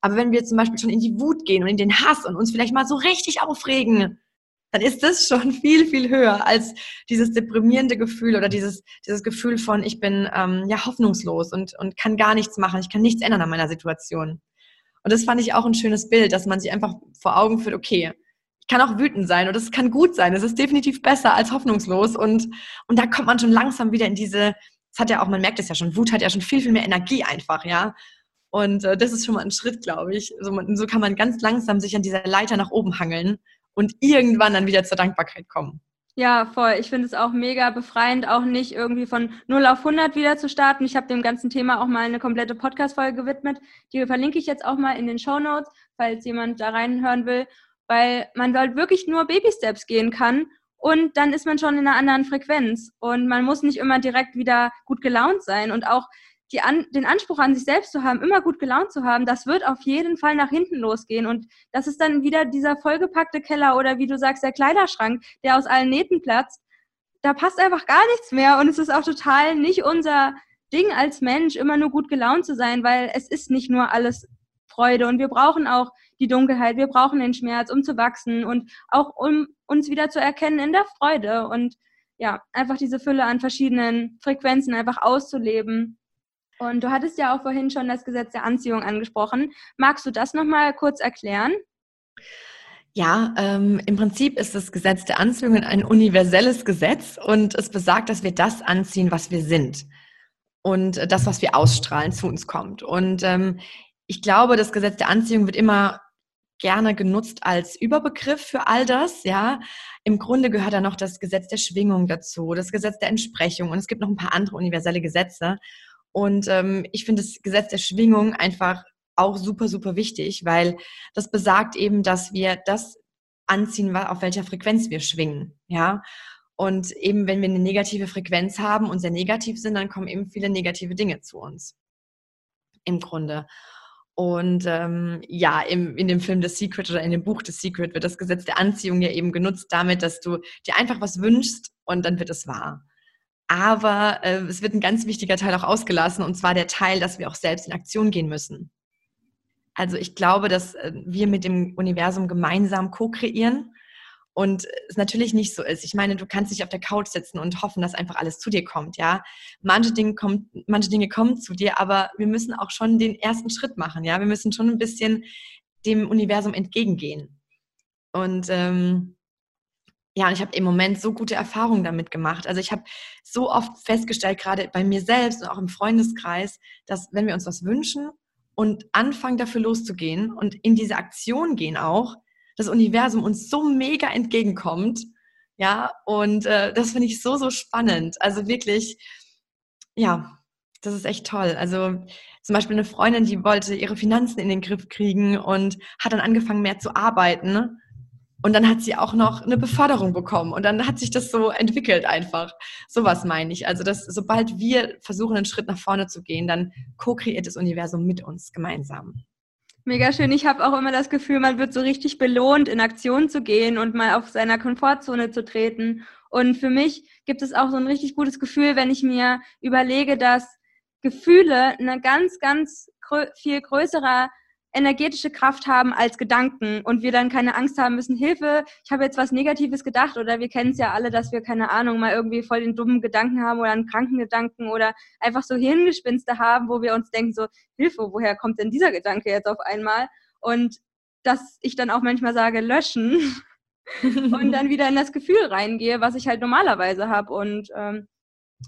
Aber wenn wir zum Beispiel schon in die Wut gehen und in den Hass und uns vielleicht mal so richtig aufregen, dann ist das schon viel, viel höher als dieses deprimierende Gefühl oder dieses, dieses Gefühl von, ich bin ähm, ja hoffnungslos und, und kann gar nichts machen, ich kann nichts ändern an meiner Situation. Und das fand ich auch ein schönes Bild, dass man sich einfach vor Augen führt, okay, ich kann auch wütend sein und es kann gut sein, es ist definitiv besser als hoffnungslos und, und da kommt man schon langsam wieder in diese, das hat ja auch, man merkt es ja schon, Wut hat ja schon viel, viel mehr Energie einfach, ja. Und äh, das ist schon mal ein Schritt, glaube ich. So, man, so kann man ganz langsam sich an dieser Leiter nach oben hangeln und irgendwann dann wieder zur Dankbarkeit kommen.
Ja, voll. Ich finde es auch mega befreiend, auch nicht irgendwie von 0 auf 100 wieder zu starten. Ich habe dem ganzen Thema auch mal eine komplette Podcast-Folge gewidmet. Die verlinke ich jetzt auch mal in den Show Notes, falls jemand da reinhören will, weil man dort wirklich nur Baby-Steps gehen kann und dann ist man schon in einer anderen Frequenz und man muss nicht immer direkt wieder gut gelaunt sein und auch an, den Anspruch an sich selbst zu haben, immer gut gelaunt zu haben, das wird auf jeden Fall nach hinten losgehen. Und das ist dann wieder dieser vollgepackte Keller oder wie du sagst, der Kleiderschrank, der aus allen Nähten platzt. Da passt einfach gar nichts mehr. Und es ist auch total nicht unser Ding als Mensch, immer nur gut gelaunt zu sein, weil es ist nicht nur alles Freude und wir brauchen auch die Dunkelheit, wir brauchen den Schmerz, um zu wachsen und auch um uns wieder zu erkennen in der Freude und ja, einfach diese Fülle an verschiedenen Frequenzen einfach auszuleben. Und du hattest ja auch vorhin schon das Gesetz der Anziehung angesprochen. Magst du das nochmal kurz erklären?
Ja, ähm, im Prinzip ist das Gesetz der Anziehung ein universelles Gesetz und es besagt, dass wir das anziehen, was wir sind und das, was wir ausstrahlen, zu uns kommt. Und ähm, ich glaube, das Gesetz der Anziehung wird immer gerne genutzt als Überbegriff für all das, ja. Im Grunde gehört da noch das Gesetz der Schwingung dazu, das Gesetz der Entsprechung und es gibt noch ein paar andere universelle Gesetze. Und ähm, ich finde das Gesetz der Schwingung einfach auch super, super wichtig, weil das besagt eben, dass wir das anziehen, auf welcher Frequenz wir schwingen, ja. Und eben, wenn wir eine negative Frequenz haben und sehr negativ sind, dann kommen eben viele negative Dinge zu uns. Im Grunde. Und ähm, ja, im, in dem Film The Secret oder in dem Buch The Secret wird das Gesetz der Anziehung ja eben genutzt damit, dass du dir einfach was wünschst und dann wird es wahr. Aber äh, es wird ein ganz wichtiger Teil auch ausgelassen und zwar der Teil, dass wir auch selbst in Aktion gehen müssen. Also ich glaube, dass äh, wir mit dem Universum gemeinsam co-kreieren und es natürlich nicht so ist. Ich meine, du kannst dich auf der Couch sitzen und hoffen, dass einfach alles zu dir kommt, ja. Manche Dinge, kommen, manche Dinge kommen zu dir, aber wir müssen auch schon den ersten Schritt machen, ja. Wir müssen schon ein bisschen dem Universum entgegengehen. Und ähm, ja, und ich habe im Moment so gute Erfahrungen damit gemacht. Also ich habe so oft festgestellt, gerade bei mir selbst und auch im Freundeskreis, dass wenn wir uns was wünschen und anfangen dafür loszugehen und in diese Aktion gehen auch, das Universum uns so mega entgegenkommt. Ja, und äh, das finde ich so, so spannend. Also wirklich, ja, das ist echt toll. Also zum Beispiel eine Freundin, die wollte ihre Finanzen in den Griff kriegen und hat dann angefangen, mehr zu arbeiten. Und dann hat sie auch noch eine Beförderung bekommen. Und dann hat sich das so entwickelt einfach. Sowas meine ich. Also, dass sobald wir versuchen, einen Schritt nach vorne zu gehen, dann co-kreiert das Universum mit uns gemeinsam.
Mega schön. Ich habe auch immer das Gefühl, man wird so richtig belohnt, in Aktion zu gehen und mal auf seiner Komfortzone zu treten. Und für mich gibt es auch so ein richtig gutes Gefühl, wenn ich mir überlege, dass Gefühle eine ganz, ganz viel größerer energetische Kraft haben als Gedanken und wir dann keine Angst haben müssen, Hilfe, ich habe jetzt was Negatives gedacht oder wir kennen es ja alle, dass wir keine Ahnung mal irgendwie voll den dummen Gedanken haben oder einen kranken Gedanken oder einfach so Hirngespinste haben, wo wir uns denken so, Hilfe, woher kommt denn dieser Gedanke jetzt auf einmal? Und dass ich dann auch manchmal sage, löschen und dann wieder in das Gefühl reingehe, was ich halt normalerweise habe und ähm,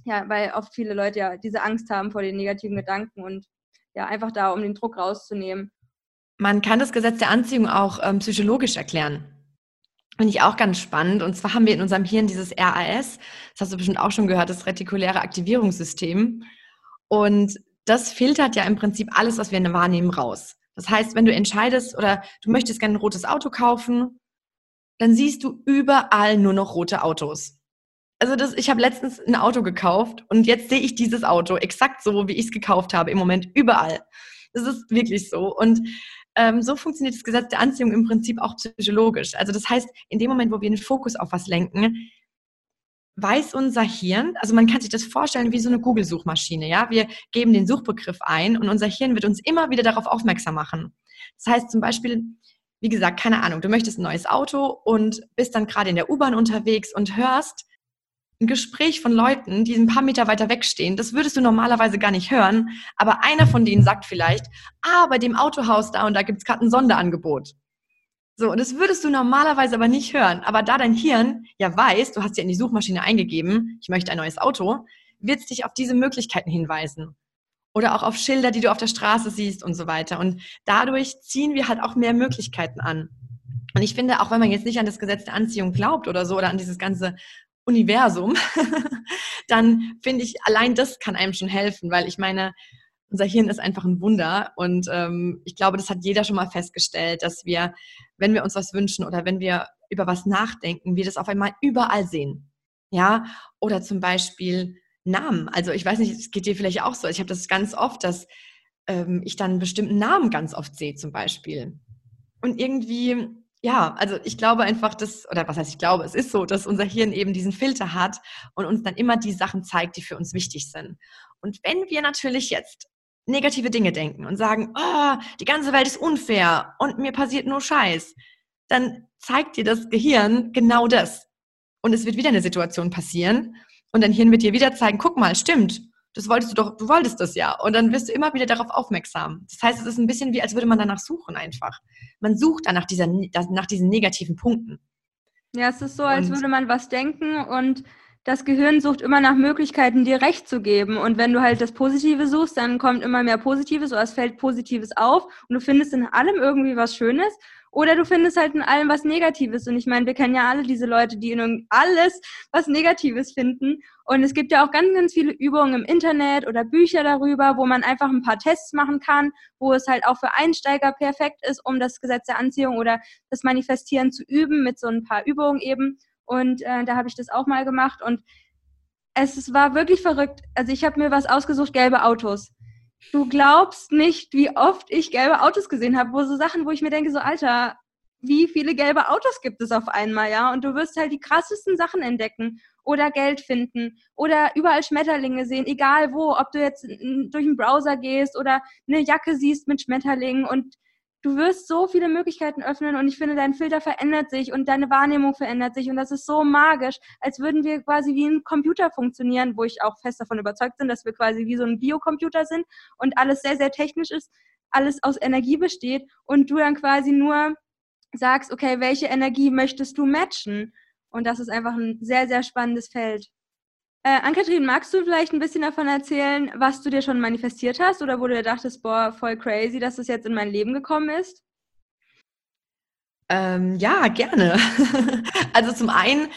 ja, weil oft viele Leute ja diese Angst haben vor den negativen Gedanken und ja, einfach da, um den Druck rauszunehmen.
Man kann das Gesetz der Anziehung auch ähm, psychologisch erklären. Finde ich auch ganz spannend. Und zwar haben wir in unserem Hirn dieses RAS, das hast du bestimmt auch schon gehört, das retikuläre Aktivierungssystem. Und das filtert ja im Prinzip alles, was wir wahrnehmen, raus. Das heißt, wenn du entscheidest oder du möchtest gerne ein rotes Auto kaufen, dann siehst du überall nur noch rote Autos. Also das, ich habe letztens ein Auto gekauft und jetzt sehe ich dieses Auto exakt so, wie ich es gekauft habe, im Moment überall. Das ist wirklich so. Und ähm, so funktioniert das Gesetz der Anziehung im Prinzip auch psychologisch. Also das heißt, in dem Moment, wo wir den Fokus auf was lenken, weiß unser Hirn, also man kann sich das vorstellen wie so eine Google-Suchmaschine, ja. Wir geben den Suchbegriff ein und unser Hirn wird uns immer wieder darauf aufmerksam machen. Das heißt zum Beispiel, wie gesagt, keine Ahnung, du möchtest ein neues Auto und bist dann gerade in der U-Bahn unterwegs und hörst, ein Gespräch von Leuten, die ein paar Meter weiter wegstehen, das würdest du normalerweise gar nicht hören, aber einer von denen sagt vielleicht, ah, bei dem Autohaus da und da gibt es gerade ein Sonderangebot. So, und das würdest du normalerweise aber nicht hören. Aber da dein Hirn ja weiß, du hast ja in die Suchmaschine eingegeben, ich möchte ein neues Auto, wird es dich auf diese Möglichkeiten hinweisen. Oder auch auf Schilder, die du auf der Straße siehst und so weiter. Und dadurch ziehen wir halt auch mehr Möglichkeiten an. Und ich finde, auch wenn man jetzt nicht an das Gesetz der Anziehung glaubt oder so, oder an dieses ganze Universum, dann finde ich, allein das kann einem schon helfen, weil ich meine, unser Hirn ist einfach ein Wunder und ähm, ich glaube, das hat jeder schon mal festgestellt, dass wir, wenn wir uns was wünschen oder wenn wir über was nachdenken, wir das auf einmal überall sehen. Ja, oder zum Beispiel, Namen. Also ich weiß nicht, es geht dir vielleicht auch so. Ich habe das ganz oft, dass ähm, ich dann einen bestimmten Namen ganz oft sehe zum Beispiel. Und irgendwie, ja, also ich glaube einfach, dass, oder was heißt ich glaube, es ist so, dass unser Hirn eben diesen Filter hat und uns dann immer die Sachen zeigt, die für uns wichtig sind. Und wenn wir natürlich jetzt negative Dinge denken und sagen, oh, die ganze Welt ist unfair und mir passiert nur Scheiß, dann zeigt dir das Gehirn genau das. Und es wird wieder eine Situation passieren und dein Hirn wird dir wieder zeigen, guck mal, stimmt, das wolltest du doch, du wolltest das ja. Und dann wirst du immer wieder darauf aufmerksam. Das heißt, es ist ein bisschen wie, als würde man danach suchen einfach. Man sucht dann nach, dieser, nach diesen negativen Punkten.
Ja, es ist so, als und würde man was denken und das Gehirn sucht immer nach Möglichkeiten, dir recht zu geben. Und wenn du halt das Positive suchst, dann kommt immer mehr Positives oder es fällt Positives auf und du findest in allem irgendwie was Schönes. Oder du findest halt in allem was Negatives. Und ich meine, wir kennen ja alle diese Leute, die in alles was Negatives finden. Und es gibt ja auch ganz, ganz viele Übungen im Internet oder Bücher darüber, wo man einfach ein paar Tests machen kann, wo es halt auch für Einsteiger perfekt ist, um das Gesetz der Anziehung oder das Manifestieren zu üben mit so ein paar Übungen eben. Und äh, da habe ich das auch mal gemacht. Und es, es war wirklich verrückt. Also ich habe mir was ausgesucht, gelbe Autos. Du glaubst nicht, wie oft ich gelbe Autos gesehen habe, wo so Sachen, wo ich mir denke, so Alter, wie viele gelbe Autos gibt es auf einmal, ja? Und du wirst halt die krassesten Sachen entdecken oder Geld finden oder überall Schmetterlinge sehen, egal wo, ob du jetzt durch einen Browser gehst oder eine Jacke siehst mit Schmetterlingen und du wirst so viele Möglichkeiten öffnen und ich finde, dein Filter verändert sich und deine Wahrnehmung verändert sich und das ist so magisch, als würden wir quasi wie ein Computer funktionieren, wo ich auch fest davon überzeugt bin, dass wir quasi wie so ein Biocomputer sind und alles sehr, sehr technisch ist, alles aus Energie besteht und du dann quasi nur sagst, okay, welche Energie möchtest du matchen? Und das ist einfach ein sehr, sehr spannendes Feld. Äh, Ann-Kathrin, magst du vielleicht ein bisschen davon erzählen, was du dir schon manifestiert hast oder wo du dir dachtest, boah, voll crazy, dass das jetzt in mein Leben gekommen ist?
Ähm, ja, gerne. also zum einen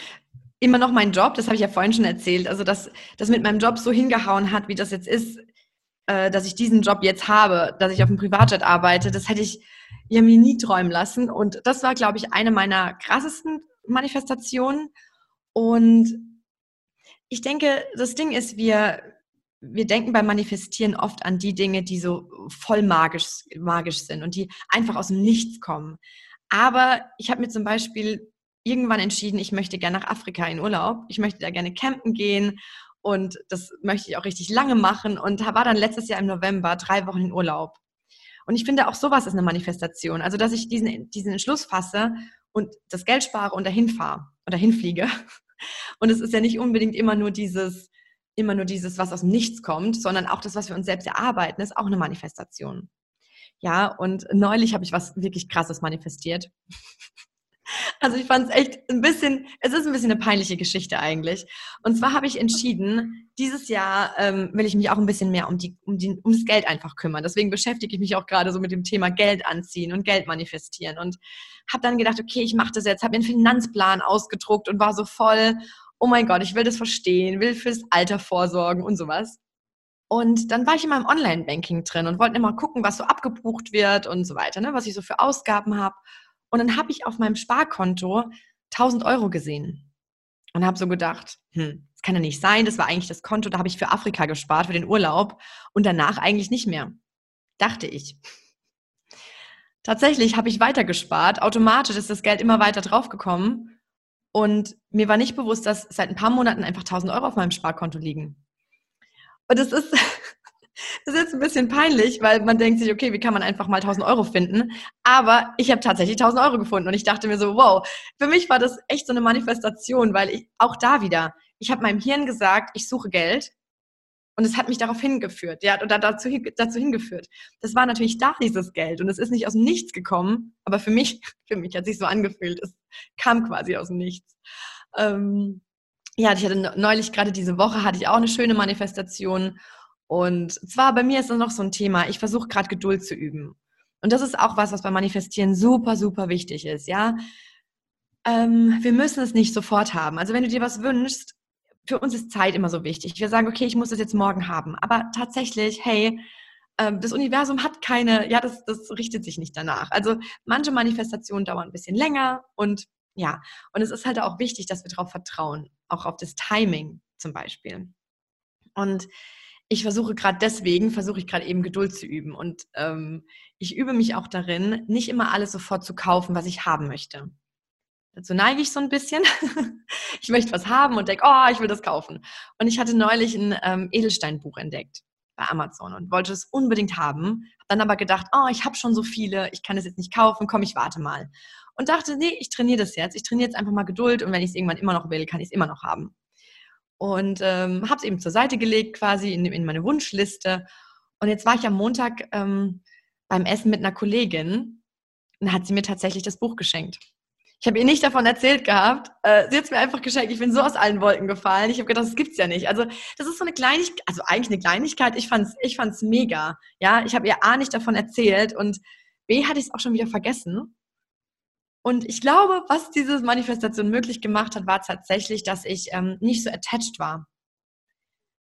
immer noch mein Job, das habe ich ja vorhin schon erzählt, also dass das mit meinem Job so hingehauen hat, wie das jetzt ist, äh, dass ich diesen Job jetzt habe, dass ich auf dem Privatjet arbeite, das hätte ich ja mir nie träumen lassen. Und das war, glaube ich, eine meiner krassesten Manifestationen. Und ich denke, das Ding ist, wir, wir denken beim Manifestieren oft an die Dinge, die so voll magisch, magisch sind und die einfach aus dem Nichts kommen. Aber ich habe mir zum Beispiel irgendwann entschieden, ich möchte gerne nach Afrika in Urlaub. Ich möchte da gerne campen gehen und das möchte ich auch richtig lange machen und war dann letztes Jahr im November drei Wochen in Urlaub. Und ich finde auch sowas ist eine Manifestation. Also, dass ich diesen, diesen Entschluss fasse und das Geld spare und dahin fahre oder hinfliege und es ist ja nicht unbedingt immer nur dieses, immer nur dieses, was aus dem Nichts kommt, sondern auch das, was wir uns selbst erarbeiten, ist auch eine Manifestation. Ja, und neulich habe ich was wirklich krasses manifestiert. Also ich fand es echt ein bisschen, es ist ein bisschen eine peinliche Geschichte eigentlich. Und zwar habe ich entschieden, dieses Jahr ähm, will ich mich auch ein bisschen mehr um, die, um, die, um das Geld einfach kümmern. Deswegen beschäftige ich mich auch gerade so mit dem Thema Geld anziehen und Geld manifestieren. Und habe dann gedacht, okay, ich mache das jetzt, habe mir einen Finanzplan ausgedruckt und war so voll, oh mein Gott, ich will das verstehen, will fürs Alter vorsorgen und sowas. Und dann war ich in meinem Online-Banking drin und wollte immer gucken, was so abgebucht wird und so weiter, ne, was ich so für Ausgaben habe. Und dann habe ich auf meinem Sparkonto 1000 Euro gesehen und habe so gedacht, hm, das kann ja nicht sein. Das war eigentlich das Konto, da habe ich für Afrika gespart, für den Urlaub und danach eigentlich nicht mehr. Dachte ich. Tatsächlich habe ich weiter gespart. Automatisch ist das Geld immer weiter draufgekommen. Und mir war nicht bewusst, dass seit ein paar Monaten einfach 1000 Euro auf meinem Sparkonto liegen. Und es ist, Das ist jetzt ein bisschen peinlich, weil man denkt sich, okay, wie kann man einfach mal 1000 Euro finden? Aber ich habe tatsächlich 1000 Euro gefunden und ich dachte mir so, wow, für mich war das echt so eine Manifestation, weil ich auch da wieder, ich habe meinem Hirn gesagt, ich suche Geld und es hat mich darauf hingeführt, ja, oder dazu, dazu hingeführt. Das war natürlich da, dieses Geld und es ist nicht aus dem Nichts gekommen, aber für mich, für mich hat sich so angefühlt, es kam quasi aus dem Nichts. Ähm, ja, ich hatte neulich gerade diese Woche hatte ich auch eine schöne Manifestation und zwar bei mir ist das noch so ein Thema, ich versuche gerade Geduld zu üben. Und das ist auch was, was beim Manifestieren super, super wichtig ist, ja. Ähm, wir müssen es nicht sofort haben. Also wenn du dir was wünschst, für uns ist Zeit immer so wichtig. Wir sagen, okay, ich muss das jetzt morgen haben. Aber tatsächlich, hey, ähm, das Universum hat keine, ja, das, das richtet sich nicht danach. Also manche Manifestationen dauern ein bisschen länger und ja, und es ist halt auch wichtig, dass wir darauf vertrauen, auch auf das Timing zum Beispiel. Und ich versuche gerade deswegen, versuche ich gerade eben Geduld zu üben. Und ähm, ich übe mich auch darin, nicht immer alles sofort zu kaufen, was ich haben möchte. Dazu neige ich so ein bisschen. ich möchte was haben und denke, oh, ich will das kaufen. Und ich hatte neulich ein ähm, Edelsteinbuch entdeckt bei Amazon und wollte es unbedingt haben. Hab dann aber gedacht, oh, ich habe schon so viele, ich kann es jetzt nicht kaufen, komm, ich warte mal. Und dachte, nee, ich trainiere das jetzt. Ich trainiere jetzt einfach mal Geduld und wenn ich es irgendwann immer noch will, kann ich es immer noch haben und ähm, habe es eben zur Seite gelegt, quasi in, in, meine Wunschliste. Und jetzt war ich am Montag ähm, beim Essen mit einer Kollegin und hat sie mir tatsächlich das Buch geschenkt. Ich habe ihr nicht davon erzählt gehabt. Äh, sie hat es mir einfach geschenkt. Ich bin so aus allen Wolken gefallen. Ich habe gedacht, das gibt's ja nicht. Also das ist so eine Kleinigkeit, also eigentlich eine Kleinigkeit. Ich fand's, ich fand's mega. Ja, ich habe ihr A nicht davon erzählt und B hatte ich es auch schon wieder vergessen. Und ich glaube, was diese Manifestation möglich gemacht hat, war tatsächlich, dass ich ähm, nicht so attached war.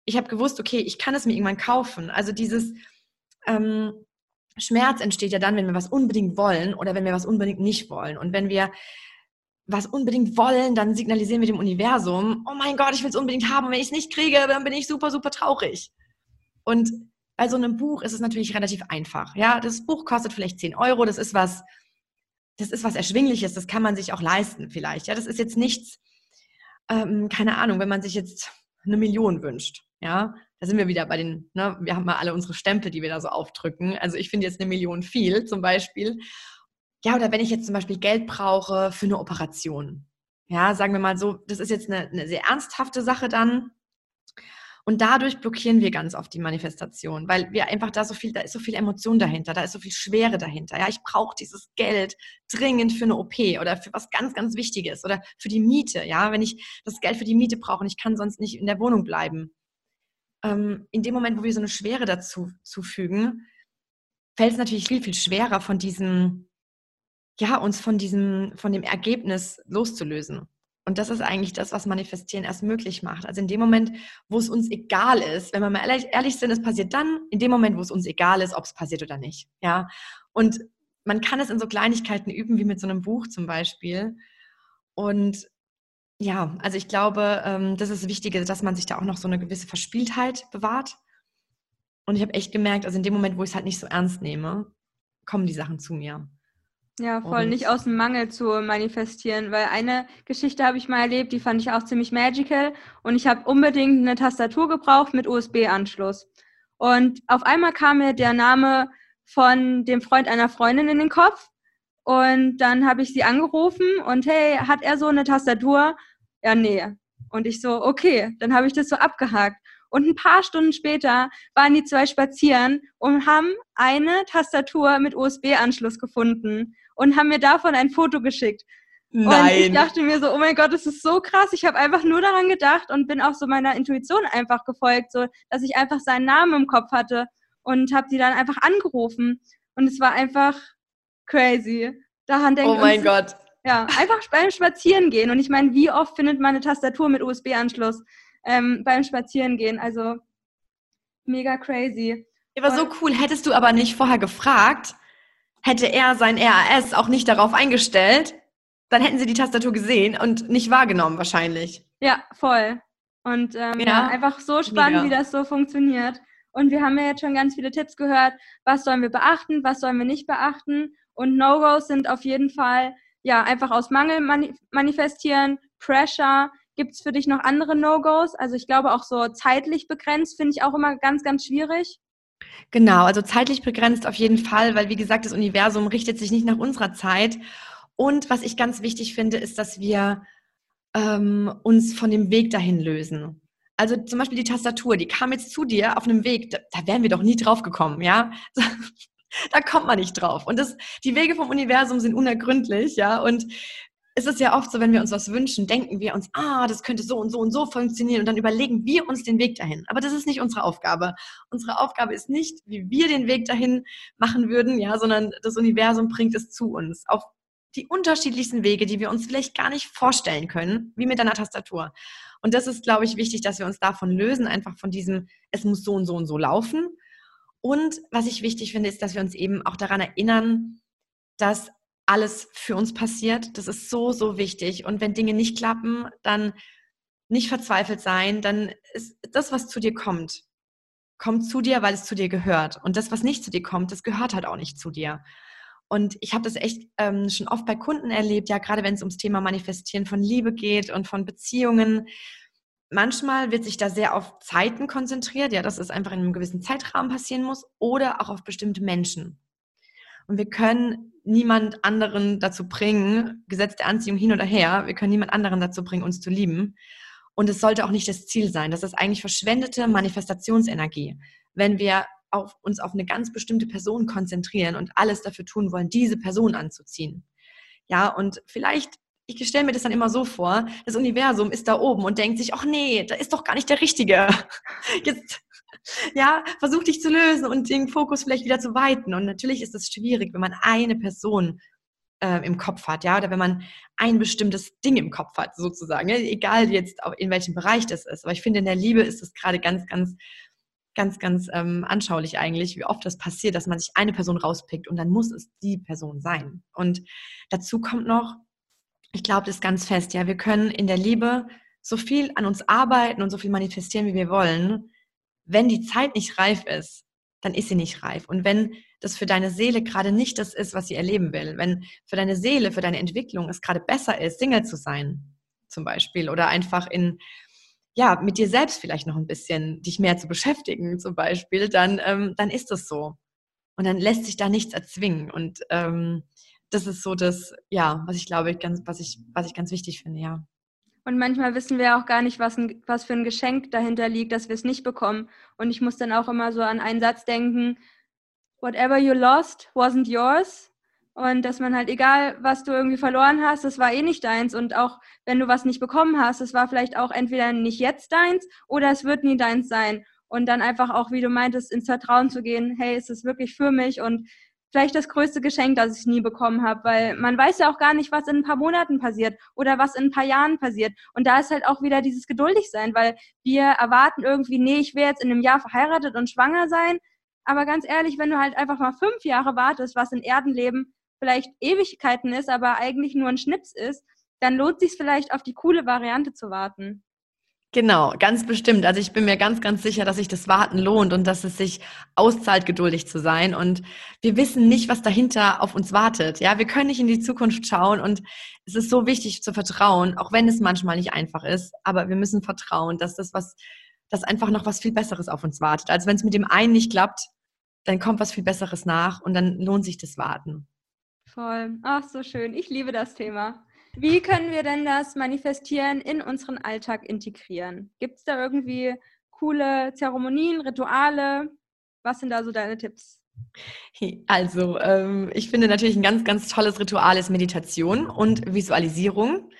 Ich habe gewusst, okay, ich kann es mir irgendwann kaufen. Also dieses ähm, Schmerz entsteht ja dann, wenn wir was unbedingt wollen oder wenn wir was unbedingt nicht wollen. Und wenn wir was unbedingt wollen, dann signalisieren wir dem Universum, oh mein Gott, ich will es unbedingt haben. Und wenn ich es nicht kriege, dann bin ich super, super traurig. Und bei so einem Buch ist es natürlich relativ einfach. Ja, das Buch kostet vielleicht 10 Euro. Das ist was, das ist was Erschwingliches, das kann man sich auch leisten vielleicht. Ja, das ist jetzt nichts, ähm, keine Ahnung, wenn man sich jetzt eine Million wünscht. Ja, da sind wir wieder bei den, ne, wir haben mal alle unsere Stempel, die wir da so aufdrücken. Also ich finde jetzt eine Million viel zum Beispiel. Ja, oder wenn ich jetzt zum Beispiel Geld brauche für eine Operation. Ja, sagen wir mal so, das ist jetzt eine, eine sehr ernsthafte Sache dann. Und dadurch blockieren wir ganz oft die Manifestation, weil wir einfach da so viel, da ist so viel Emotion dahinter, da ist so viel Schwere dahinter. Ja, ich brauche dieses Geld dringend für eine OP oder für was ganz, ganz Wichtiges oder für die Miete. Ja, wenn ich das Geld für die Miete brauche und ich kann sonst nicht in der Wohnung bleiben. Ähm, in dem Moment, wo wir so eine Schwere dazu zufügen, fällt es natürlich viel, viel schwerer von diesem, ja, uns von diesem, von dem Ergebnis loszulösen. Und das ist eigentlich das, was Manifestieren erst möglich macht. Also in dem Moment, wo es uns egal ist, wenn wir mal ehrlich, ehrlich sind, es passiert dann, in dem Moment, wo es uns egal ist, ob es passiert oder nicht. Ja. Und man kann es in so Kleinigkeiten üben, wie mit so einem Buch zum Beispiel. Und ja, also ich glaube, ähm, das ist das Wichtige, dass man sich da auch noch so eine gewisse Verspieltheit bewahrt. Und ich habe echt gemerkt, also in dem Moment, wo ich es halt nicht so ernst nehme, kommen die Sachen zu mir.
Ja, voll. Und nicht aus dem Mangel zu manifestieren, weil eine Geschichte habe ich mal erlebt, die fand ich auch ziemlich magical und ich habe unbedingt eine Tastatur gebraucht mit USB-Anschluss. Und auf einmal kam mir der Name von dem Freund einer Freundin in den Kopf und dann habe ich sie angerufen und hey, hat er so eine Tastatur? Ja, nee. Und ich so, okay, dann habe ich das so abgehakt. Und ein paar Stunden später waren die zwei spazieren und haben eine Tastatur mit USB-Anschluss gefunden und haben mir davon ein Foto geschickt. Nein. Und ich dachte mir so, oh mein Gott, das ist so krass. Ich habe einfach nur daran gedacht und bin auch so meiner Intuition einfach gefolgt, so dass ich einfach seinen Namen im Kopf hatte und habe sie dann einfach angerufen. Und es war einfach crazy. Daran denke
Oh mein uns, Gott.
Ja, einfach beim Spazieren gehen. Und ich meine, wie oft findet man eine Tastatur mit USB-Anschluss ähm, beim Spazierengehen? Also mega crazy.
Ja, war so cool. Hättest du aber nicht vorher gefragt, hätte er sein RAS auch nicht darauf eingestellt, dann hätten sie die Tastatur gesehen und nicht wahrgenommen wahrscheinlich.
Ja, voll. Und ähm, ja, ja, einfach so spannend, mega. wie das so funktioniert. Und wir haben ja jetzt schon ganz viele Tipps gehört, was sollen wir beachten, was sollen wir nicht beachten. Und No-Gos sind auf jeden Fall ja einfach aus Mangel mani manifestieren, Pressure. Gibt es für dich noch andere No-Gos? Also ich glaube auch so zeitlich begrenzt finde ich auch immer ganz, ganz schwierig.
Genau, also zeitlich begrenzt auf jeden Fall, weil wie gesagt, das Universum richtet sich nicht nach unserer Zeit. Und was ich ganz wichtig finde, ist, dass wir ähm, uns von dem Weg dahin lösen. Also zum Beispiel die Tastatur, die kam jetzt zu dir auf einem Weg, da, da wären wir doch nie drauf gekommen, ja? da kommt man nicht drauf. Und das, die Wege vom Universum sind unergründlich, ja. Und es ist ja oft so, wenn wir uns was wünschen, denken wir uns, ah, das könnte so und so und so funktionieren und dann überlegen wir uns den Weg dahin. Aber das ist nicht unsere Aufgabe. Unsere Aufgabe ist nicht, wie wir den Weg dahin machen würden, ja, sondern das Universum bringt es zu uns auf die unterschiedlichsten Wege, die wir uns vielleicht gar nicht vorstellen können, wie mit einer Tastatur. Und das ist, glaube ich, wichtig, dass wir uns davon lösen, einfach von diesem, es muss so und so und so laufen. Und was ich wichtig finde, ist, dass wir uns eben auch daran erinnern, dass alles für uns passiert. Das ist so, so wichtig. Und wenn Dinge nicht klappen, dann nicht verzweifelt sein, dann ist das, was zu dir kommt, kommt zu dir, weil es zu dir gehört. Und das, was nicht zu dir kommt, das gehört halt auch nicht zu dir. Und ich habe das echt ähm, schon oft bei Kunden erlebt, ja, gerade wenn es ums Thema Manifestieren von Liebe geht und von Beziehungen. Manchmal wird sich da sehr auf Zeiten konzentriert, ja, dass es einfach in einem gewissen Zeitrahmen passieren muss oder auch auf bestimmte Menschen. Und wir können niemand anderen dazu bringen, Gesetz der Anziehung hin oder her, wir können niemand anderen dazu bringen, uns zu lieben. Und es sollte auch nicht das Ziel sein. Das ist eigentlich verschwendete Manifestationsenergie. Wenn wir auf, uns auf eine ganz bestimmte Person konzentrieren und alles dafür tun wollen, diese Person anzuziehen. Ja, und vielleicht, ich stelle mir das dann immer so vor, das Universum ist da oben und denkt sich, ach nee, da ist doch gar nicht der Richtige. Jetzt, ja, versuch dich zu lösen und den Fokus vielleicht wieder zu weiten. Und natürlich ist es schwierig, wenn man eine Person äh, im Kopf hat, ja, oder wenn man ein bestimmtes Ding im Kopf hat, sozusagen, ja? egal jetzt in welchem Bereich das ist. Aber ich finde, in der Liebe ist es gerade ganz, ganz, ganz, ganz ähm, anschaulich eigentlich, wie oft das passiert, dass man sich eine Person rauspickt und dann muss es die Person sein. Und dazu kommt noch, ich glaube das ganz fest, ja, wir können in der Liebe so viel an uns arbeiten und so viel manifestieren, wie wir wollen. Wenn die Zeit nicht reif ist, dann ist sie nicht reif. Und wenn das für deine Seele gerade nicht das ist, was sie erleben will, wenn für deine Seele, für deine Entwicklung es gerade besser ist, Single zu sein, zum Beispiel, oder einfach in, ja, mit dir selbst vielleicht noch ein bisschen dich mehr zu beschäftigen, zum Beispiel, dann, ähm, dann ist das so. Und dann lässt sich da nichts erzwingen. Und ähm, das ist so das, ja, was ich glaube, ganz, was ich, was ich ganz wichtig finde, ja.
Und manchmal wissen wir auch gar nicht, was, ein, was für ein Geschenk dahinter liegt, dass wir es nicht bekommen. Und ich muss dann auch immer so an einen Satz denken, whatever you lost wasn't yours. Und dass man halt, egal was du irgendwie verloren hast, das war eh nicht deins. Und auch wenn du was nicht bekommen hast, es war vielleicht auch entweder nicht jetzt deins oder es wird nie deins sein. Und dann einfach auch, wie du meintest, ins Vertrauen zu gehen, hey, ist es wirklich für mich? Und vielleicht das größte Geschenk, das ich nie bekommen habe, weil man weiß ja auch gar nicht, was in ein paar Monaten passiert oder was in ein paar Jahren passiert. Und da ist halt auch wieder dieses geduldig sein, weil wir erwarten irgendwie, nee, ich will jetzt in einem Jahr verheiratet und schwanger sein. Aber ganz ehrlich, wenn du halt einfach mal fünf Jahre wartest, was in Erdenleben vielleicht Ewigkeiten ist, aber eigentlich nur ein Schnips ist, dann lohnt sich vielleicht auf die coole Variante zu warten.
Genau, ganz bestimmt. Also ich bin mir ganz, ganz sicher, dass sich das Warten lohnt und dass es sich auszahlt, geduldig zu sein. Und wir wissen nicht, was dahinter auf uns wartet. Ja, wir können nicht in die Zukunft schauen und es ist so wichtig zu vertrauen, auch wenn es manchmal nicht einfach ist. Aber wir müssen vertrauen, dass das was, dass einfach noch was viel Besseres auf uns wartet. Also wenn es mit dem einen nicht klappt, dann kommt was viel Besseres nach und dann lohnt sich das Warten.
Voll. Ach, so schön. Ich liebe das Thema. Wie können wir denn das Manifestieren in unseren Alltag integrieren? Gibt es da irgendwie coole Zeremonien, Rituale? Was sind da so deine Tipps?
Also, ähm, ich finde natürlich ein ganz, ganz tolles Ritual ist Meditation und Visualisierung.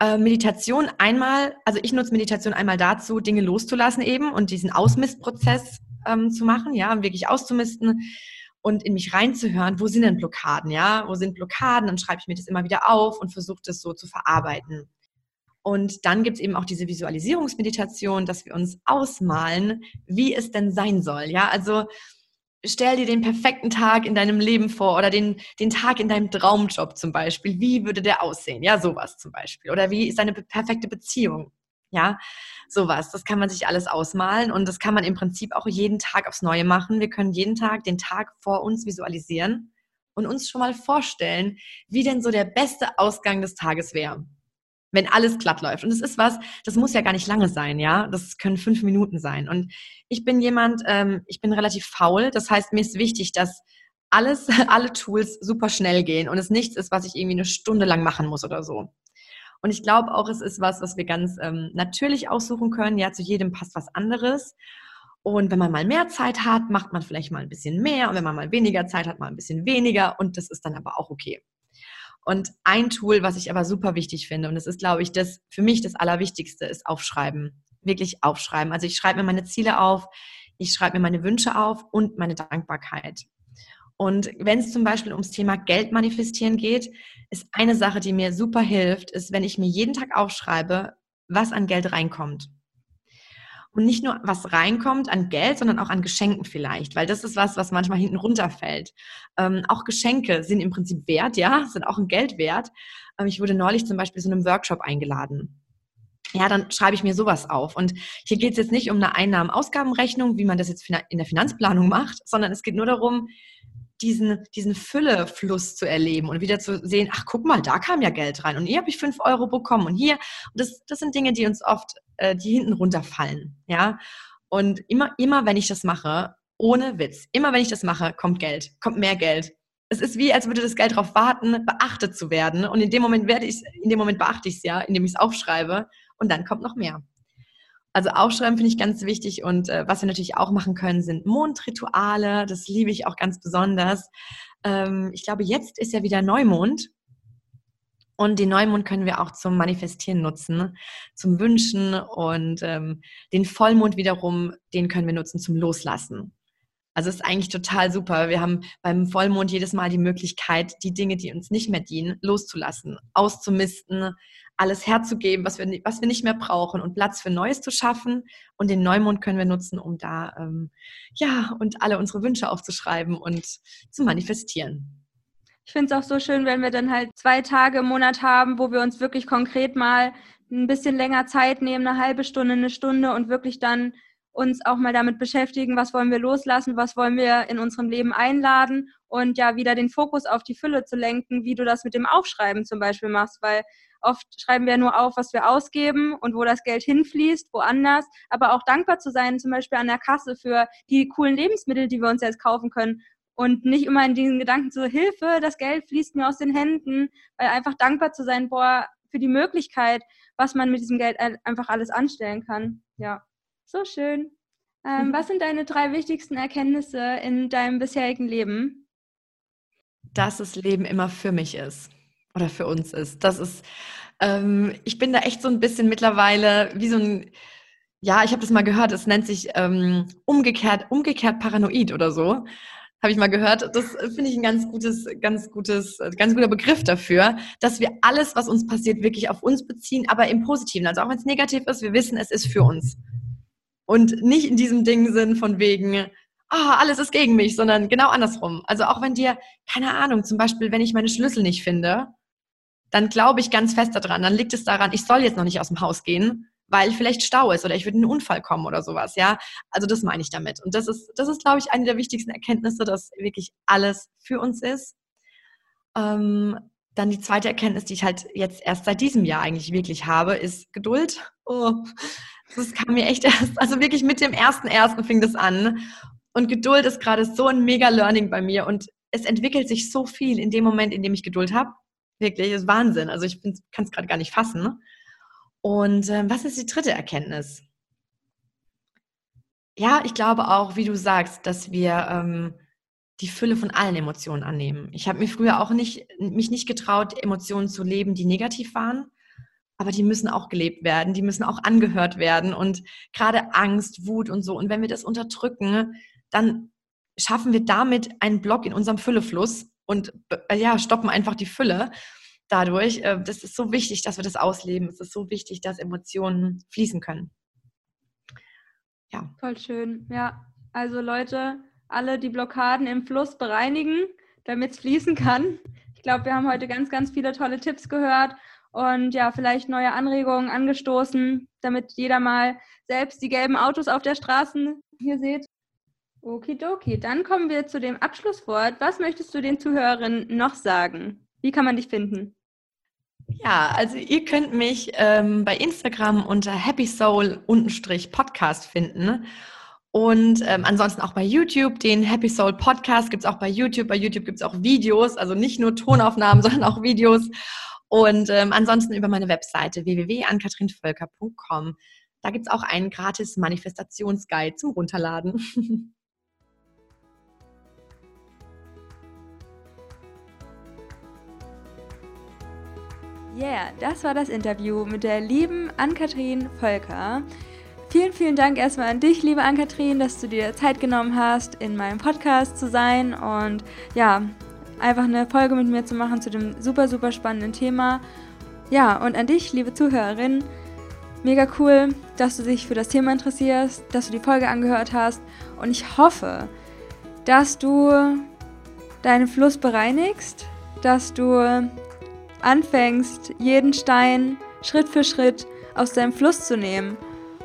Äh, Meditation einmal, also ich nutze Meditation einmal dazu, Dinge loszulassen eben und diesen Ausmistprozess ähm, zu machen, ja, wirklich auszumisten und in mich reinzuhören, wo sind denn Blockaden, ja? Wo sind Blockaden? Dann schreibe ich mir das immer wieder auf und versuche das so zu verarbeiten. Und dann gibt es eben auch diese Visualisierungsmeditation, dass wir uns ausmalen, wie es denn sein soll. Ja, also stell dir den perfekten Tag in deinem Leben vor oder den, den Tag in deinem Traumjob zum Beispiel. Wie würde der aussehen? Ja, sowas zum Beispiel. Oder wie ist deine perfekte Beziehung? Ja, sowas. Das kann man sich alles ausmalen und das kann man im Prinzip auch jeden Tag aufs Neue machen. Wir können jeden Tag den Tag vor uns visualisieren und uns schon mal vorstellen, wie denn so der beste Ausgang des Tages wäre, wenn alles glatt läuft. Und es ist was, das muss ja gar nicht lange sein, ja. Das können fünf Minuten sein. Und ich bin jemand, ähm, ich bin relativ faul. Das heißt, mir ist wichtig, dass alles, alle Tools super schnell gehen und es nichts ist, was ich irgendwie eine Stunde lang machen muss oder so. Und ich glaube auch, es ist was, was wir ganz ähm, natürlich aussuchen können. Ja, zu jedem passt was anderes. Und wenn man mal mehr Zeit hat, macht man vielleicht mal ein bisschen mehr. Und wenn man mal weniger Zeit hat, mal ein bisschen weniger. Und das ist dann aber auch okay. Und ein Tool, was ich aber super wichtig finde, und das ist, glaube ich, das für mich das Allerwichtigste, ist Aufschreiben. Wirklich aufschreiben. Also ich schreibe mir meine Ziele auf, ich schreibe mir meine Wünsche auf und meine Dankbarkeit. Und wenn es zum Beispiel ums Thema Geld manifestieren geht, ist eine Sache, die mir super hilft, ist, wenn ich mir jeden Tag aufschreibe, was an Geld reinkommt. Und nicht nur was reinkommt an Geld, sondern auch an Geschenken vielleicht, weil das ist was, was manchmal hinten runterfällt. Ähm, auch Geschenke sind im Prinzip wert, ja, sind auch ein Geld wert. Ähm, ich wurde neulich zum Beispiel zu einem Workshop eingeladen. ja, dann schreibe ich mir sowas auf. Und hier geht es jetzt nicht um eine Einnahmen-Ausgabenrechnung, wie man das jetzt in der Finanzplanung macht, sondern es geht nur darum, diesen, diesen Füllefluss zu erleben und wieder zu sehen, ach guck mal, da kam ja Geld rein und hier habe ich fünf Euro bekommen und hier. Und das, das sind Dinge, die uns oft, äh, die hinten runterfallen. Ja. Und immer, immer wenn ich das mache, ohne Witz, immer wenn ich das mache, kommt Geld, kommt mehr Geld. Es ist wie, als würde das Geld darauf warten, beachtet zu werden. Und in dem Moment werde ich, in dem Moment beachte ich es ja, indem ich es aufschreibe und dann kommt noch mehr. Also aufschreiben finde ich ganz wichtig und äh, was wir natürlich auch machen können, sind Mondrituale. Das liebe ich auch ganz besonders. Ähm, ich glaube, jetzt ist ja wieder Neumond und den Neumond können wir auch zum Manifestieren nutzen, zum Wünschen und ähm, den Vollmond wiederum, den können wir nutzen zum Loslassen. Also ist eigentlich total super. Wir haben beim Vollmond jedes Mal die Möglichkeit, die Dinge, die uns nicht mehr dienen, loszulassen, auszumisten, alles herzugeben, was wir, was wir nicht mehr brauchen und Platz für Neues zu schaffen. Und den Neumond können wir nutzen, um da, ähm, ja, und alle unsere Wünsche aufzuschreiben und zu manifestieren.
Ich finde es auch so schön, wenn wir dann halt zwei Tage im Monat haben, wo wir uns wirklich konkret mal ein bisschen länger Zeit nehmen, eine halbe Stunde, eine Stunde und wirklich dann uns auch mal damit beschäftigen, was wollen wir loslassen, was wollen wir in unserem Leben einladen und ja wieder den Fokus auf die Fülle zu lenken, wie du das mit dem Aufschreiben zum Beispiel machst, weil oft schreiben wir nur auf, was wir ausgeben und wo das Geld hinfließt, woanders, aber auch dankbar zu sein, zum Beispiel an der Kasse für die coolen Lebensmittel, die wir uns jetzt kaufen können und nicht immer in diesen Gedanken zu Hilfe, das Geld fließt mir aus den Händen, weil einfach dankbar zu sein, boah, für die Möglichkeit, was man mit diesem Geld einfach alles anstellen kann. Ja. So schön. Ähm, mhm. Was sind deine drei wichtigsten Erkenntnisse in deinem bisherigen Leben?
Dass das Leben immer für mich ist oder für uns ist. Das ist, ähm, ich bin da echt so ein bisschen mittlerweile wie so ein, ja, ich habe das mal gehört, es nennt sich ähm, umgekehrt, umgekehrt paranoid oder so. Habe ich mal gehört. Das finde ich ein ganz gutes, ganz gutes, ganz guter Begriff dafür, dass wir alles, was uns passiert, wirklich auf uns beziehen, aber im Positiven. Also auch wenn es negativ ist, wir wissen, es ist für uns und nicht in diesem Ding sind von wegen, ah, oh, alles ist gegen mich, sondern genau andersrum. Also auch wenn dir, keine Ahnung, zum Beispiel, wenn ich meine Schlüssel nicht finde, dann glaube ich ganz fest daran, dann liegt es daran, ich soll jetzt noch nicht aus dem Haus gehen, weil vielleicht Stau ist oder ich würde in einen Unfall kommen oder sowas, ja. Also das meine ich damit. Und das ist, das ist, glaube ich, eine der wichtigsten Erkenntnisse, dass wirklich alles für uns ist. Ähm, dann die zweite Erkenntnis, die ich halt jetzt erst seit diesem Jahr eigentlich wirklich habe, ist Geduld. Oh, das kam mir echt erst, also wirklich mit dem ersten ersten fing das an. Und Geduld ist gerade so ein mega Learning bei mir und es entwickelt sich so viel in dem Moment, in dem ich Geduld habe. Wirklich, ist Wahnsinn. Also ich kann es gerade gar nicht fassen. Und äh, was ist die dritte Erkenntnis? Ja, ich glaube auch, wie du sagst, dass wir ähm, die Fülle von allen Emotionen annehmen. Ich habe mir früher auch nicht, mich nicht getraut, Emotionen zu leben, die negativ waren aber die müssen auch gelebt werden, die müssen auch angehört werden und gerade Angst, Wut und so. Und wenn wir das unterdrücken, dann schaffen wir damit einen Block in unserem Füllefluss und äh, ja, stoppen einfach die Fülle dadurch. Äh, das ist so wichtig, dass wir das ausleben. Es ist so wichtig, dass Emotionen fließen können.
Ja. Voll schön. Ja, also Leute, alle die Blockaden im Fluss bereinigen, damit es fließen kann. Ich glaube, wir haben heute ganz, ganz viele tolle Tipps gehört und ja, vielleicht neue Anregungen angestoßen, damit jeder mal selbst die gelben Autos auf der Straße hier sieht. Okidoki, dann kommen wir zu dem Abschlusswort. Was möchtest du den Zuhörerinnen noch sagen? Wie kann man dich finden?
Ja, also ihr könnt mich ähm, bei Instagram unter Happy Soul Podcast finden. Und ähm, ansonsten auch bei YouTube, den Happy Soul Podcast gibt es auch bei YouTube. Bei YouTube gibt es auch Videos, also nicht nur Tonaufnahmen, sondern auch Videos. Und ähm, ansonsten über meine Webseite www.ankatrinvölker.com. Da gibt es auch einen gratis Manifestationsguide zum Runterladen.
Yeah, das war das Interview mit der lieben Ann-Kathrin Völker. Vielen, vielen Dank erstmal an dich, liebe Ann-Kathrin, dass du dir Zeit genommen hast, in meinem Podcast zu sein. Und ja, einfach eine Folge mit mir zu machen zu dem super, super spannenden Thema. Ja, und an dich, liebe Zuhörerin, mega cool, dass du dich für das Thema interessierst, dass du die Folge angehört hast und ich hoffe, dass du deinen Fluss bereinigst, dass du anfängst, jeden Stein Schritt für Schritt aus deinem Fluss zu nehmen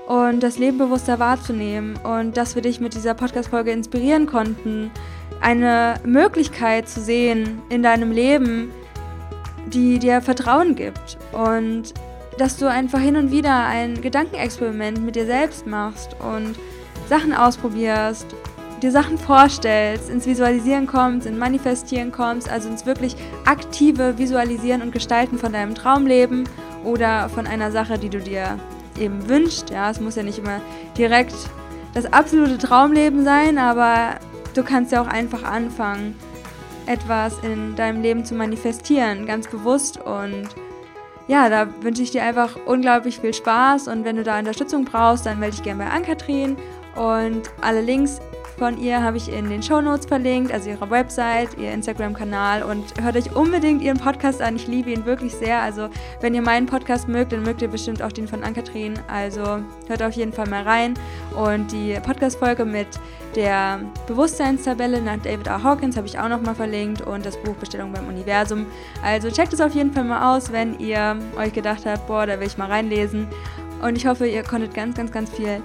und das Leben bewusster wahrzunehmen und dass wir dich mit dieser Podcast-Folge inspirieren konnten, eine Möglichkeit zu sehen in deinem Leben, die dir Vertrauen gibt und dass du einfach hin und wieder ein Gedankenexperiment mit dir selbst machst und Sachen ausprobierst, dir Sachen vorstellst, ins Visualisieren kommst, ins Manifestieren kommst, also ins wirklich aktive Visualisieren und Gestalten von deinem Traumleben oder von einer Sache, die du dir eben wünschst. Ja, es muss ja nicht immer direkt das absolute Traumleben sein, aber du kannst ja auch einfach anfangen, etwas in deinem Leben zu manifestieren, ganz bewusst und ja, da wünsche ich dir einfach unglaublich viel Spaß und wenn du da Unterstützung brauchst, dann melde dich gerne bei Ann-Kathrin und alle Links von ihr habe ich in den Show Notes verlinkt, also ihre Website, ihr Instagram-Kanal und hört euch unbedingt ihren Podcast an. Ich liebe ihn wirklich sehr. Also, wenn ihr meinen Podcast mögt, dann mögt ihr bestimmt auch den von Ann-Kathrin. Also, hört auf jeden Fall mal rein. Und die Podcast-Folge mit der Bewusstseinstabelle nach David R. Hawkins habe ich auch nochmal verlinkt und das Buch Bestellung beim Universum. Also, checkt es auf jeden Fall mal aus, wenn ihr euch gedacht habt, boah, da will ich mal reinlesen. Und ich hoffe, ihr konntet ganz, ganz, ganz viel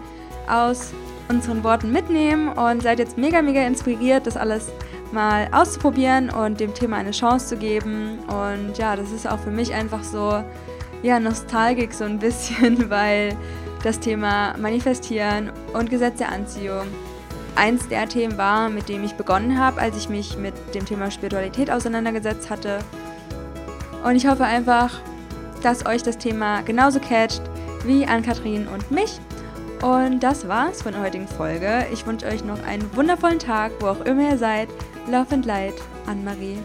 aus unseren Worten mitnehmen und seid jetzt mega, mega inspiriert, das alles mal auszuprobieren und dem Thema eine Chance zu geben. Und ja, das ist auch für mich einfach so, ja, nostalgisch so ein bisschen, weil das Thema Manifestieren und Gesetz der Anziehung eins der Themen war, mit dem ich begonnen habe, als ich mich mit dem Thema Spiritualität auseinandergesetzt hatte. Und ich hoffe einfach, dass euch das Thema genauso catcht wie an Kathrin und mich. Und das war's von der heutigen Folge. Ich wünsche euch noch einen wundervollen Tag, wo auch immer ihr seid. Love and Light, Anne-Marie.